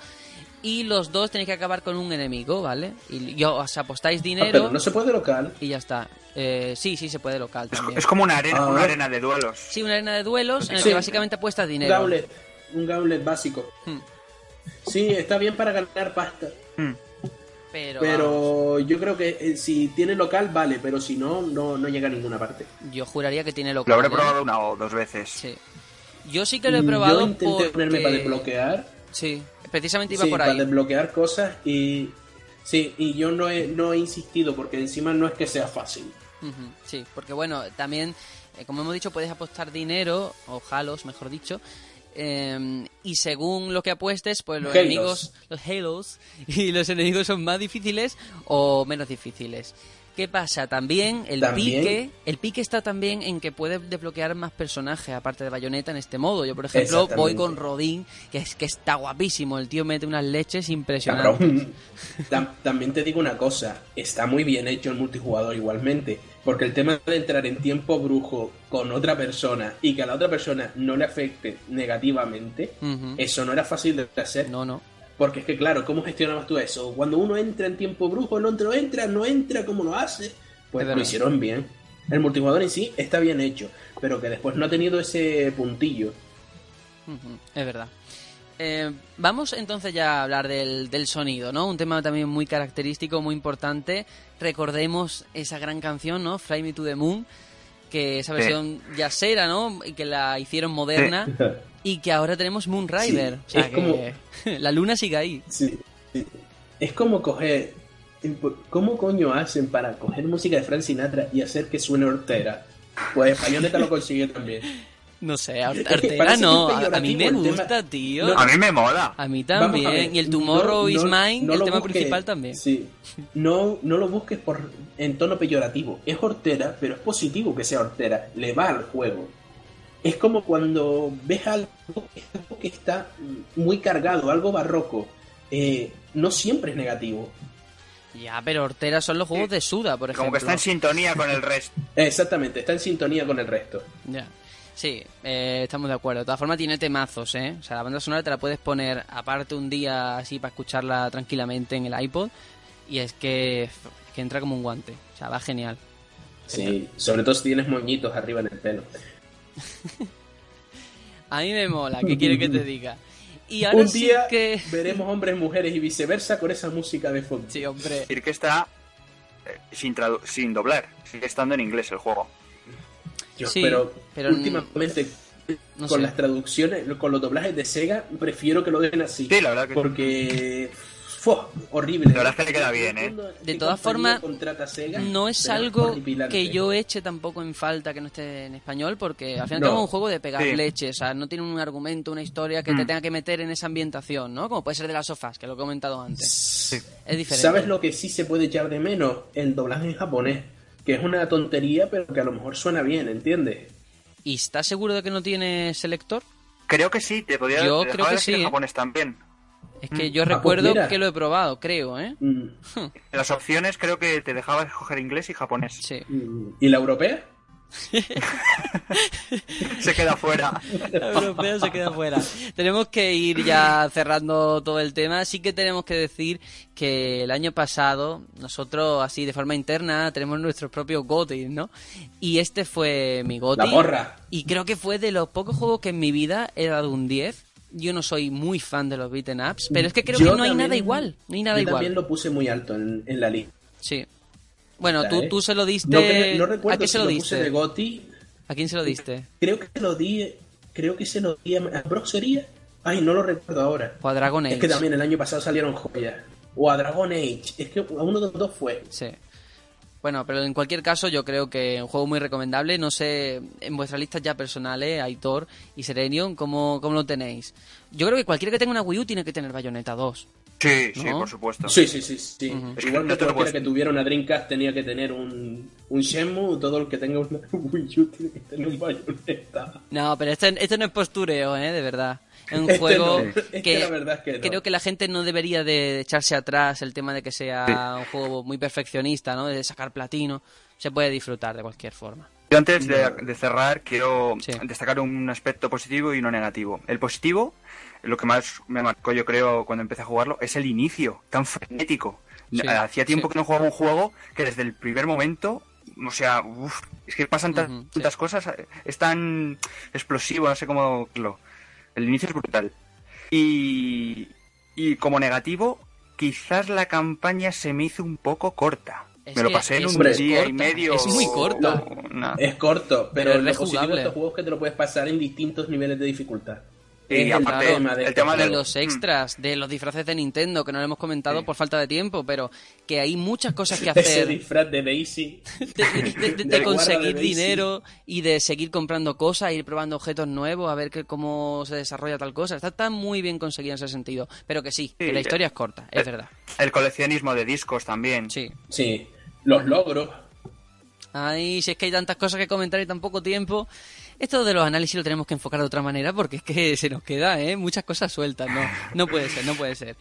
y los dos tenéis que acabar con un enemigo, ¿vale? Y yo, os apostáis Ah, dinero pero no se puede local. y ya está. Eh, sí, sí, se puede local Es, también. es como una arena, Ah. una arena de duelos. Sí, una arena de duelos en la Sí. que básicamente apuestas dinero. gauntlet, un gauntlet básico. Hmm. Sí, está bien para ganar pasta. Mm. Pero, Pero yo creo que eh, si tiene local, vale, pero si no, no, no llega a ninguna parte. yo juraría que tiene local. Lo habré ¿eh? probado una o dos veces. Sí. Yo sí que lo he probado Yo intenté porque... ponerme para desbloquear. Sí, precisamente iba Sí, por para ahí. desbloquear cosas y. Sí, y yo no he, no he insistido porque encima no es que sea fácil. Sí, porque bueno, también, eh, como hemos dicho, puedes apostar dinero, o halos, mejor dicho, eh, y según lo que apuestes, pues los Halos. enemigos, los Halos, y los enemigos son más difíciles o menos difíciles. ¿Qué pasa? También el También- pique, el pique está también en que puedes desbloquear más personajes aparte de Bayonetta en este modo. Yo, por ejemplo, voy con Rodin, que es que está guapísimo. El tío mete unas leches impresionantes. Tam- También te digo una cosa, está muy bien hecho el multijugador igualmente, porque el tema de entrar en tiempo brujo con otra persona y que a la otra persona no le afecte negativamente, eso no era fácil de hacer. No, no. Porque es que, claro, ¿cómo gestionabas tú eso? Cuando uno entra en tiempo brujo, el otro entra, no entra, ¿cómo lo hace? Pues Es lo hicieron bien. El multijugador en sí está bien hecho, pero que después no ha tenido ese puntillo. Es verdad. Eh, vamos entonces ya a hablar del, del sonido, ¿no? Un tema también muy característico, muy importante. Recordemos esa gran canción, ¿no? Fly Me to the Moon, que esa Sí. versión jazzera, ¿no? Y que la hicieron moderna. Y que ahora tenemos Moon Rider. Sí, o sea es que como- la luna sigue ahí. Sí, sí. Es como coger. ¿Cómo coño hacen para coger música de Frank Sinatra y hacer que suene hortera? Pues Bayonetta lo consigue también. No sé, Artera no. A, mí me gusta, tema. tío. No, A mí me mola. A mí a también. ver, y el Tomorrow no- is Mine, no el tema principal también. Sí. No, no lo busques por en tono peyorativo. Es hortera, pero es positivo que sea hortera. Le va al juego. Es como cuando ves algo algo que está muy cargado, algo barroco. Eh, no siempre es negativo. Ya, pero Hortera son los juegos de Suda, por ejemplo. Como que está en sintonía con el resto. Exactamente, está en sintonía con el resto. Ya. Sí, eh, estamos de acuerdo. De todas formas tiene temazos, ¿eh? O sea, la banda sonora te la puedes poner aparte un día así para escucharla tranquilamente en el iPod y es que, es que entra como un guante. O sea, va genial. Sí, sobre todo si tienes moñitos arriba en el pelo. A mí me mola, ¿qué quiere que te diga? Y ahora Un sí día que... veremos hombres, mujeres y viceversa con esa música de fondo. Sí, hombre. decir que está eh, sin, sin doblar. Sigue estando en inglés el juego. Yo, Sí, pero, pero últimamente no con sé. las traducciones, con los doblajes de Sega, prefiero que lo dejen así. Sí, la verdad que- Porque... ¡fua! horrible. La verdad es que le queda bien, ¿eh? De ¿Qué todas formas, contrata a Sega? No es algo que yo eche tampoco en falta que no esté en español, porque al final No. tenemos un juego de pegar Sí. leche, o sea, no tiene un argumento, una historia que te Mm. tenga que meter en esa ambientación, ¿no? Como puede ser de las sofás, que lo he comentado antes. Es diferente. ¿Sabes lo que sí se puede echar de menos? El doblaje en japonés. Que es una tontería, pero que a lo mejor suena bien, ¿entiendes? ¿Y estás seguro de que no tiene selector? Creo que sí, te podría Yo te creo que sí, en ¿eh? japonés también. Es que Mm. yo Ah, pues recuerdo que lo he probado, creo, ¿eh? Mm, En las opciones creo que te dejaba escoger inglés y japonés. Sí. mm. ¿Y la europea? Se queda fuera. La europea se queda fuera. Tenemos que ir ya cerrando todo el tema. Sí que tenemos que decir que el año pasado, nosotros así de forma interna, tenemos nuestros propios GOTY, ¿no? Y este fue mi GOTY. La. Y creo que fue de los pocos juegos que en mi vida he dado un 10. Yo no soy muy fan de los beaten ups, pero es que creo Yo que no hay nada igual. No hay nada yo igual. también lo puse muy alto en, en la lista. Sí. Bueno, tú, ¿eh? tú se lo diste. No, recuerdo ¿A quién se lo diste? de Goti. ¿A quién se lo diste? Creo que se lo di. Creo que se lo di a, a Brock sería. Ay, no lo recuerdo ahora. O a Dragon Age. Es que también el año pasado salieron joyas. O a Dragon Age. Es que a uno de los dos fue. Sí. Bueno, pero en cualquier caso yo creo que un juego muy recomendable. No sé, en vuestras listas ya personales, Aitor y Serenion, ¿cómo, cómo lo tenéis? Yo creo que cualquiera que tenga una Wii U tiene que tener Bayonetta 2. Sí, sí, ¿No? por supuesto. Sí, sí, sí. sí. Es que Igual no que cualquiera puedes- que tuviera una Dreamcast tenía que tener un, un Shenmue. Todo el que tenga una Wii U tiene que tener un Bayonetta. No, pero este, este no es postureo, ¿eh? De verdad. Es un Este juego no, que la verdad es que no. creo que la gente no debería de echarse atrás el tema de que sea un juego muy perfeccionista, ¿no? De sacar platino. Se puede disfrutar de cualquier forma. Yo antes de, de cerrar quiero Sí. destacar un aspecto positivo y uno negativo. El positivo, lo que más me marcó yo creo cuando empecé a jugarlo, es el inicio, tan frenético. Sí, Hacía tiempo sí. que no jugaba un juego que desde el primer momento, o sea, uf, es que pasan sí. tantas cosas, es tan explosivo, no sé cómo decirlo. El inicio es brutal. Y, y como negativo, quizás la campaña se me hizo un poco corta. Es me lo pasé en un día y medio. es muy corta. No, Es corto, pero, Pero es lo positivo de estos juegos es que te lo puedes pasar en distintos niveles de dificultad. Y el aparte, de el tema de de los Mm. extras, de los disfraces de Nintendo, que no lo hemos comentado Sí. por falta de tiempo, pero que hay muchas cosas que Ese hacer. disfraz de Daisy. de, conseguir dinero y de seguir comprando cosas, ir probando objetos nuevos, a ver que, cómo se desarrolla tal cosa. Está, está muy bien conseguido en ese sentido. Pero que sí, que la eh, historia es corta, es eh, verdad. El coleccionismo de discos también. Sí. Sí, los logros. Ay, si es que hay tantas cosas que comentar y tan poco tiempo. Esto de los análisis lo tenemos que enfocar de otra manera porque es que se nos queda, ¿eh? Muchas cosas sueltas, ¿no? No puede ser, no puede ser.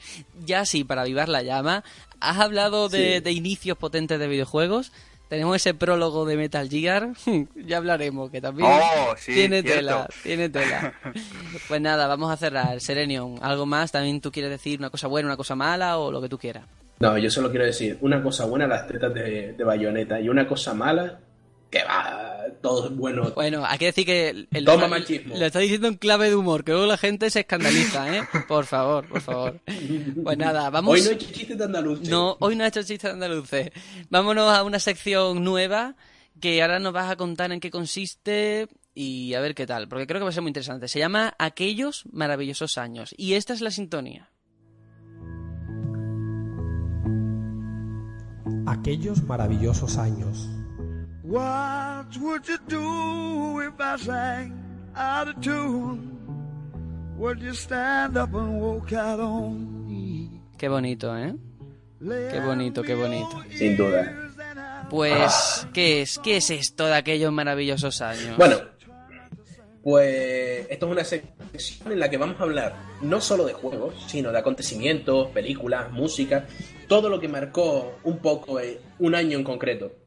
Ya sí, para avivar la llama, has hablado de, Sí. de inicios potentes de videojuegos. Tenemos ese prólogo de Metal Gear, ya hablaremos, que también Oh, sí, tiene cierto. tela, tiene tela. Pues nada, vamos a cerrar. Serenion, ¿algo más? ¿También tú quieres decir una cosa buena, una cosa mala o lo que tú quieras? No, yo solo quiero decir, una cosa buena las tetas de, de bayoneta y una cosa mala, que va, todo es bueno. Bueno, hay que decir que el- Toma lo- machismo. lo está diciendo en clave de humor, que luego la gente se escandaliza, ¿eh? Por favor, por favor. Pues nada, vamos. Hoy no he hecho chistes de andaluz. No, hoy no ha hecho chistes andaluces. Vámonos a una sección nueva que ahora nos vas a contar en qué consiste y a ver qué tal, porque creo que va a ser muy interesante. Se llama Aquellos maravillosos años y esta es la sintonía. Aquellos maravillosos años. What would you do if I sang out of tune? Would you stand up and walk out on me? Qué bonito, ¿eh? Qué bonito, qué bonito. Sin duda. Pues, ¿qué es? ¿Qué es esto de aquellos maravillosos años? Bueno, pues esto es una sección en la que vamos a hablar no solo de juegos, sino de acontecimientos, películas, música, todo lo que marcó un poco eh, un año en concreto.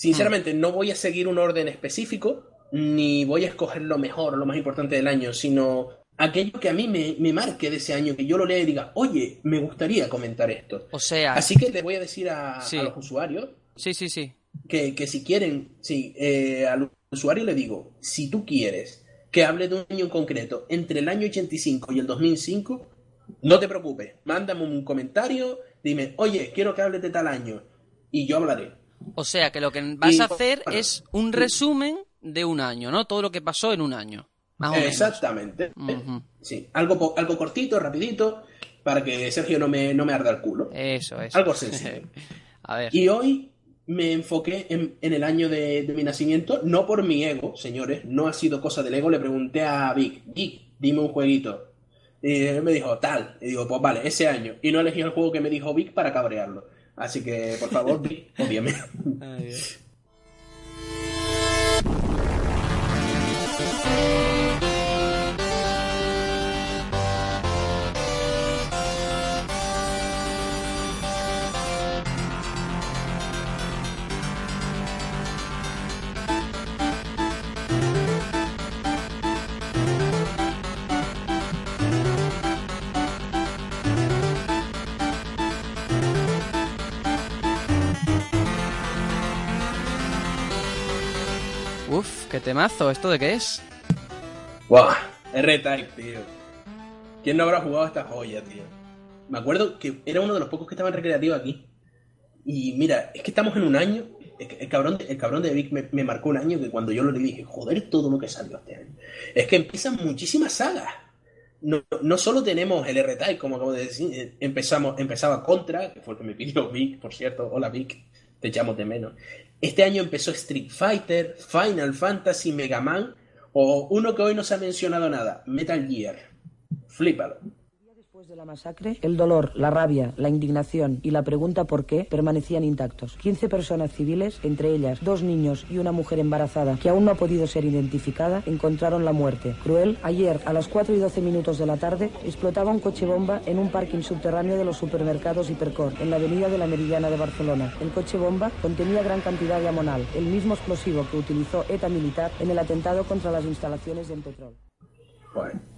Sinceramente, no voy a seguir un orden específico, ni voy a escoger lo mejor, lo más importante del año, sino aquello que a mí me, me marque de ese año, que yo lo lea y diga, oye, me gustaría comentar esto. O sea, Así que le voy a decir a, Sí. a los usuarios sí, sí, sí. que, que si quieren, sí, eh, al usuario le digo, si tú quieres que hable de un año en concreto entre el año 85 y el 2005, no te preocupes, mándame un comentario, dime, oye, quiero que hables de tal año, y yo hablaré. O sea, que lo que vas Y- a hacer bueno, es un resumen de un año, ¿no? Todo lo que pasó en un año. Más o menos. Exactamente. Sí, algo, algo cortito, rapidito, para que Sergio no me, no me arda el culo. Eso, eso. Algo sencillo. a ver. Y hoy me enfoqué en, en el año de, de mi nacimiento, no por mi ego, señores, no ha sido cosa del ego. Le pregunté a Vic, Vic, dime un jueguito. Y él me dijo, tal. Y digo, pues vale, ese año. Y no elegí el juego que me dijo Vic para cabrearlo. Así que, por favor, Vic, qué temazo. ¿Esto de qué es? Buah, R-Type, tío. ¿Quién no habrá jugado a esta joya, tío? Me acuerdo que era uno de los pocos que estaban recreativos aquí. Y mira, es que estamos en un año. es que El cabrón, de- el cabrón de Vic me, me marcó un año que cuando yo lo leí dije, joder, todo lo que salió este año. Es que empiezan muchísimas sagas. No, no solo tenemos el R-Type, como acabo de decir, eh, empezamos, empezaba Contra, que fue el que me pidió Vic, por cierto. Hola Vic, te echamos de menos. Este año empezó Street Fighter, Final Fantasy, Mega Man, o uno que hoy no se ha mencionado nada, Metal Gear. Flípalo. Después de la masacre, el dolor, la rabia, la indignación y la pregunta por qué permanecían intactos. 15 personas civiles, entre ellas dos niños y una mujer embarazada que aún no ha podido ser identificada, encontraron la muerte. Cruel, ayer a las 4 y 12 minutos de la tarde explotaba un coche bomba en un parking subterráneo de los supermercados Hipercor, en la avenida de la Meridiana de Barcelona. El coche bomba contenía gran cantidad de amonal, el mismo explosivo que utilizó ETA militar en el atentado contra las instalaciones de Petrol. Joder.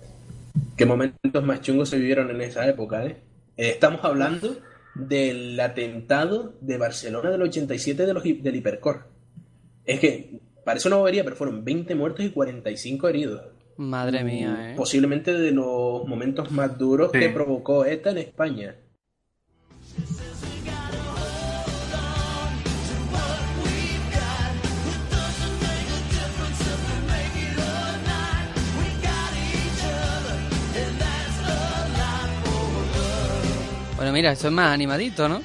Qué momentos más chungos se vivieron en esa época, ¿eh? Eh, estamos hablando del atentado de Barcelona del 87 de los, del Hipercor. Es que parece una bobería, pero fueron 20 muertos y 45 heridos. Madre mía, ¿eh? Posiblemente de los momentos más duros Sí. que provocó ETA en España. Bueno, mira, esto es más animadito, ¿no?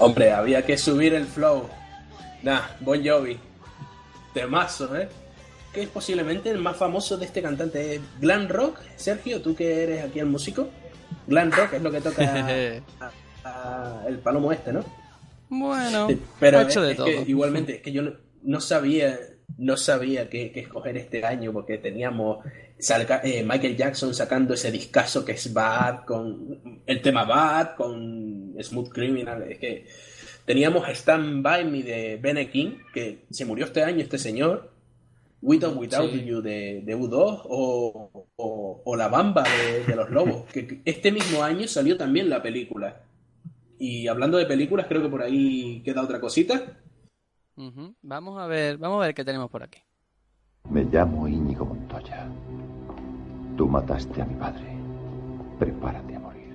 Hombre, había que subir el flow. Nah, Bon Jovi. Temazo, ¿eh? Que es posiblemente el más famoso de este cantante. ¿Es Glam Rock, Sergio, tú que eres aquí el músico. Glam Rock es lo que toca a- a- el palomo este, ¿no? Bueno, pero es, hecho de es todo. que igualmente es que yo no, no sabía no sabía qué, qué escoger este año porque teníamos salga- eh, Michael Jackson sacando ese discazo que es Bad con el tema Bad con Smooth Criminal es que teníamos Stand By Me de Bene King que se murió este año este señor With or Without Sí. You de, de U2 o, o- o La Bamba de, de los Lobos que que este mismo año salió también la película y hablando de películas, creo que por ahí queda otra cosita. Vamos a ver, vamos a ver qué tenemos por aquí. Me llamo Íñigo Montoya. Tú mataste a mi padre. Prepárate a morir.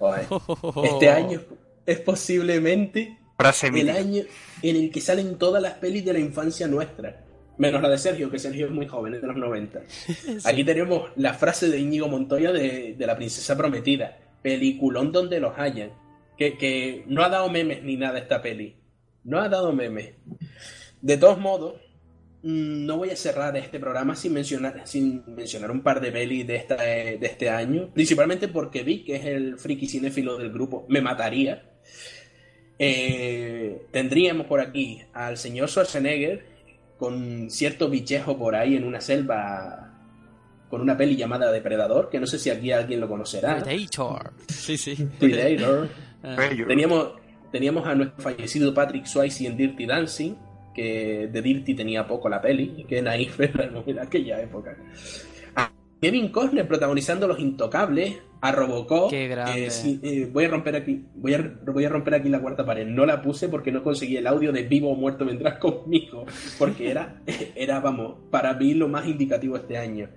Este año es posiblemente Frase el mítica. año en el que salen todas las pelis de la infancia nuestra. Menos la de Sergio, que Sergio es muy joven, es de los 90. Aquí tenemos la frase de Íñigo Montoya de, de La Princesa Prometida. Peliculón donde los hayan. Que, que no ha dado memes ni nada esta peli. No ha dado memes. De todos modos, no voy a cerrar este programa sin mencionar, sin mencionar un par de pelis de, esta, eh, de este año. Principalmente porque vi que es el friki cinéfilo del grupo. Me mataría. Eh, tendríamos por aquí al señor Schwarzenegger con cierto bichejo por ahí en una selva con una peli llamada Depredador, que no sé si aquí alguien lo conocerá. Predator. Sí, sí. Predator. Bello. Teníamos, teníamos a nuestro fallecido Patrick Swayze en Dirty Dancing, que de Dirty tenía poco la peli, que naif era en aquella época. A Kevin Costner protagonizando Los Intocables, a Robocop. Qué grande. eh, sí, eh, voy a romper aquí, voy a, voy a romper aquí la cuarta pared. No la puse porque no conseguí el audio de Vivo o Muerto vendrás conmigo, porque era, era, vamos, para mí lo más indicativo este año.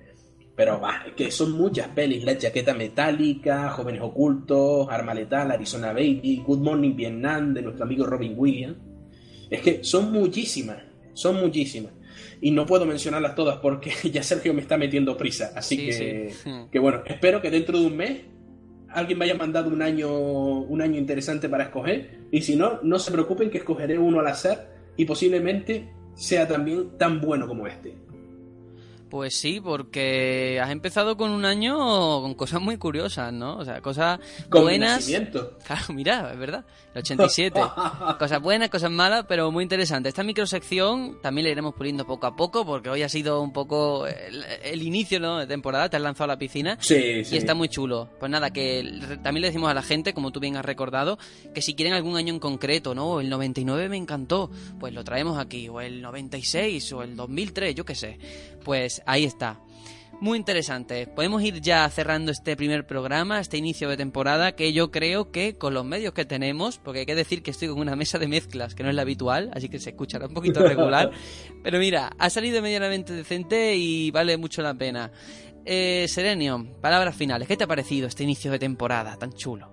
Pero va, que son muchas pelis, La Chaqueta Metálica, Jóvenes Ocultos, Arma Letal, Arizona Baby, Good Morning Vietnam, de nuestro amigo Robin Williams. Es que son muchísimas, son muchísimas. Y no puedo mencionarlas todas porque ya Sergio me está metiendo prisa. Así Sí, que, sí. que bueno, espero que dentro de un mes alguien me haya mandado un año, un año interesante para escoger. Y si no, no se preocupen que escogeré uno al azar y posiblemente sea también tan bueno como este. Pues sí, porque has empezado con un año con cosas muy curiosas, ¿no? O sea, cosas Con buenas. Claro, mira, es verdad. El 87. cosas buenas, cosas malas, pero muy interesante. Esta microsección también la iremos puliendo poco a poco, porque hoy ha sido un poco el, el inicio ¿no? de temporada. Te has lanzado a la piscina. Sí, sí. Y está muy chulo. Pues nada, que también le decimos a la gente, como tú bien has recordado, que si quieren algún año en concreto, ¿no? El 99 me encantó, pues lo traemos aquí. O el 96, o el 2003, yo qué sé. Pues ahí está. Muy interesante. Podemos ir ya cerrando este primer programa, este inicio de temporada, que yo creo que con los medios que tenemos, porque hay que decir que estoy con una mesa de mezclas, que no es la habitual, así que se escuchará un poquito regular. Pero mira, ha salido medianamente decente y vale mucho la pena. Eh, Serenio, palabras finales. ¿Qué te ha parecido este inicio de temporada tan chulo?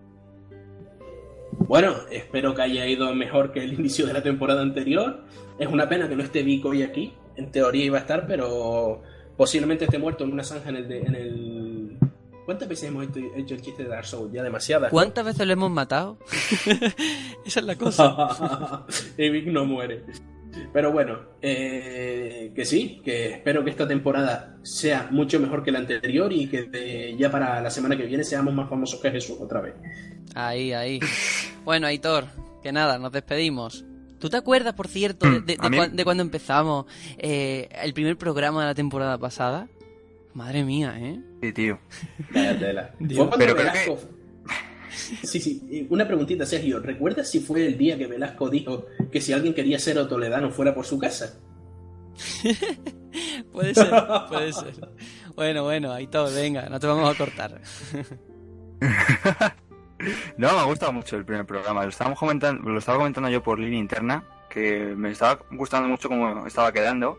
Bueno, espero que haya ido mejor que el inicio de la temporada anterior. Es una pena que no esté Vico hoy aquí. En teoría iba a estar, pero posiblemente esté muerto en una zanja en el... de- en el... ¿Cuántas veces hemos hecho, hecho el chiste de Dark Souls? Ya demasiadas. ¿Cuántas veces lo hemos matado? Esa es la cosa. y Vic no muere. Pero bueno, eh, que sí, que espero que esta temporada sea mucho mejor que la anterior y que ya para la semana que viene seamos más famosos que Jesús otra vez. Ahí, ahí. Bueno, Aitor, que nada, nos despedimos. ¿Tú te acuerdas, por cierto, de, Mm, de cuando empezamos eh, el primer programa de la temporada pasada? Madre mía, ¿eh? Sí, tío. Vaya tela. Dios. Pero creo Velasco... Sí, sí. eh, Una preguntita, Sergio. ¿Recuerdas si fue el día que Velasco dijo que si alguien quería ser toledano fuera por su casa? Puede ser, puede ser. Bueno, bueno, Aitor, venga, no te vamos a cortar. No, me ha gustado mucho el primer programa. Lo, estábamos comentando, lo estaba comentando yo por línea interna, que me estaba gustando mucho cómo estaba quedando.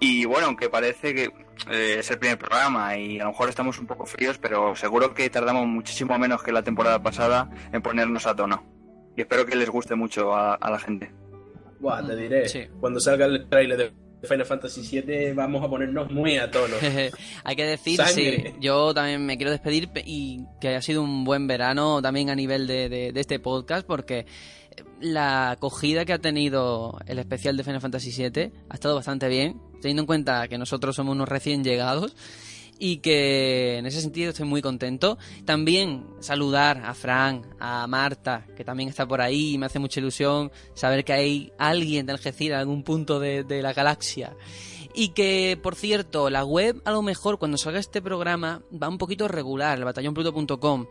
Y bueno, aunque parece que eh, es el primer programa y a lo mejor estamos un poco fríos, pero seguro que tardamos muchísimo menos que la temporada pasada en ponernos a tono. Y espero que les guste mucho a, a la gente. Buah, te diré. Sí. Cuando salga el trailer de Final Fantasy VII vamos a ponernos muy a tono. Hay que decir, Sangre. sí, yo también me quiero despedir pe- y que ha sido un buen verano también a nivel de, de- de este podcast porque la acogida que ha tenido el especial de Final Fantasy VII ha estado bastante bien, teniendo en cuenta que nosotros somos unos recién llegados y que en ese sentido estoy muy contento. También saludar a Fran, a Marta, que también está por ahí y me hace mucha ilusión saber que hay alguien de Algeciras algún punto de, de la galaxia. Y que, por cierto, la web a lo mejor cuando salga este programa va un poquito regular, el batallonpluto.com.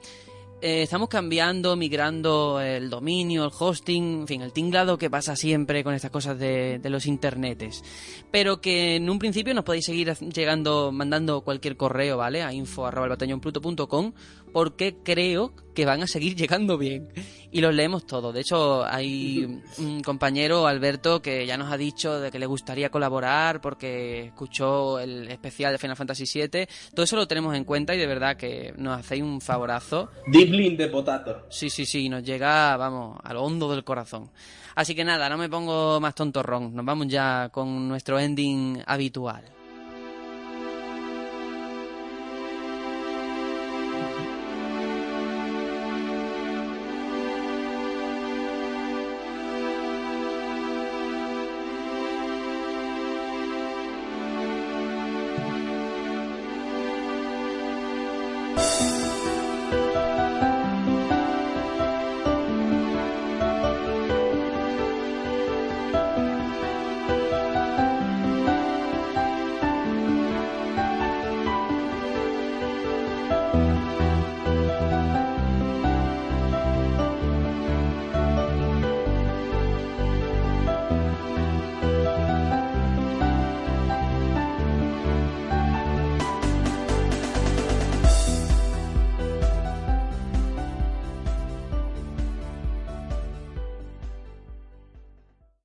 Eh, estamos cambiando, migrando el dominio, el hosting, en fin, el tinglado que pasa siempre con estas cosas de, de los internetes. Pero que en un principio nos podéis seguir llegando, mandando cualquier correo, ¿vale? A info.batallonpluto.com porque creo que van a seguir llegando bien. Y los leemos todos. De hecho, hay un compañero, Alberto, que ya nos ha dicho de que le gustaría colaborar porque escuchó el especial de Final Fantasy VII. Todo eso lo tenemos en cuenta y de verdad que nos hacéis un favorazo. De potato. Sí, sí, sí, nos llega, vamos, a lo hondo del corazón. Así que nada, no me pongo más tontorrón. Nos vamos ya con nuestro ending habitual.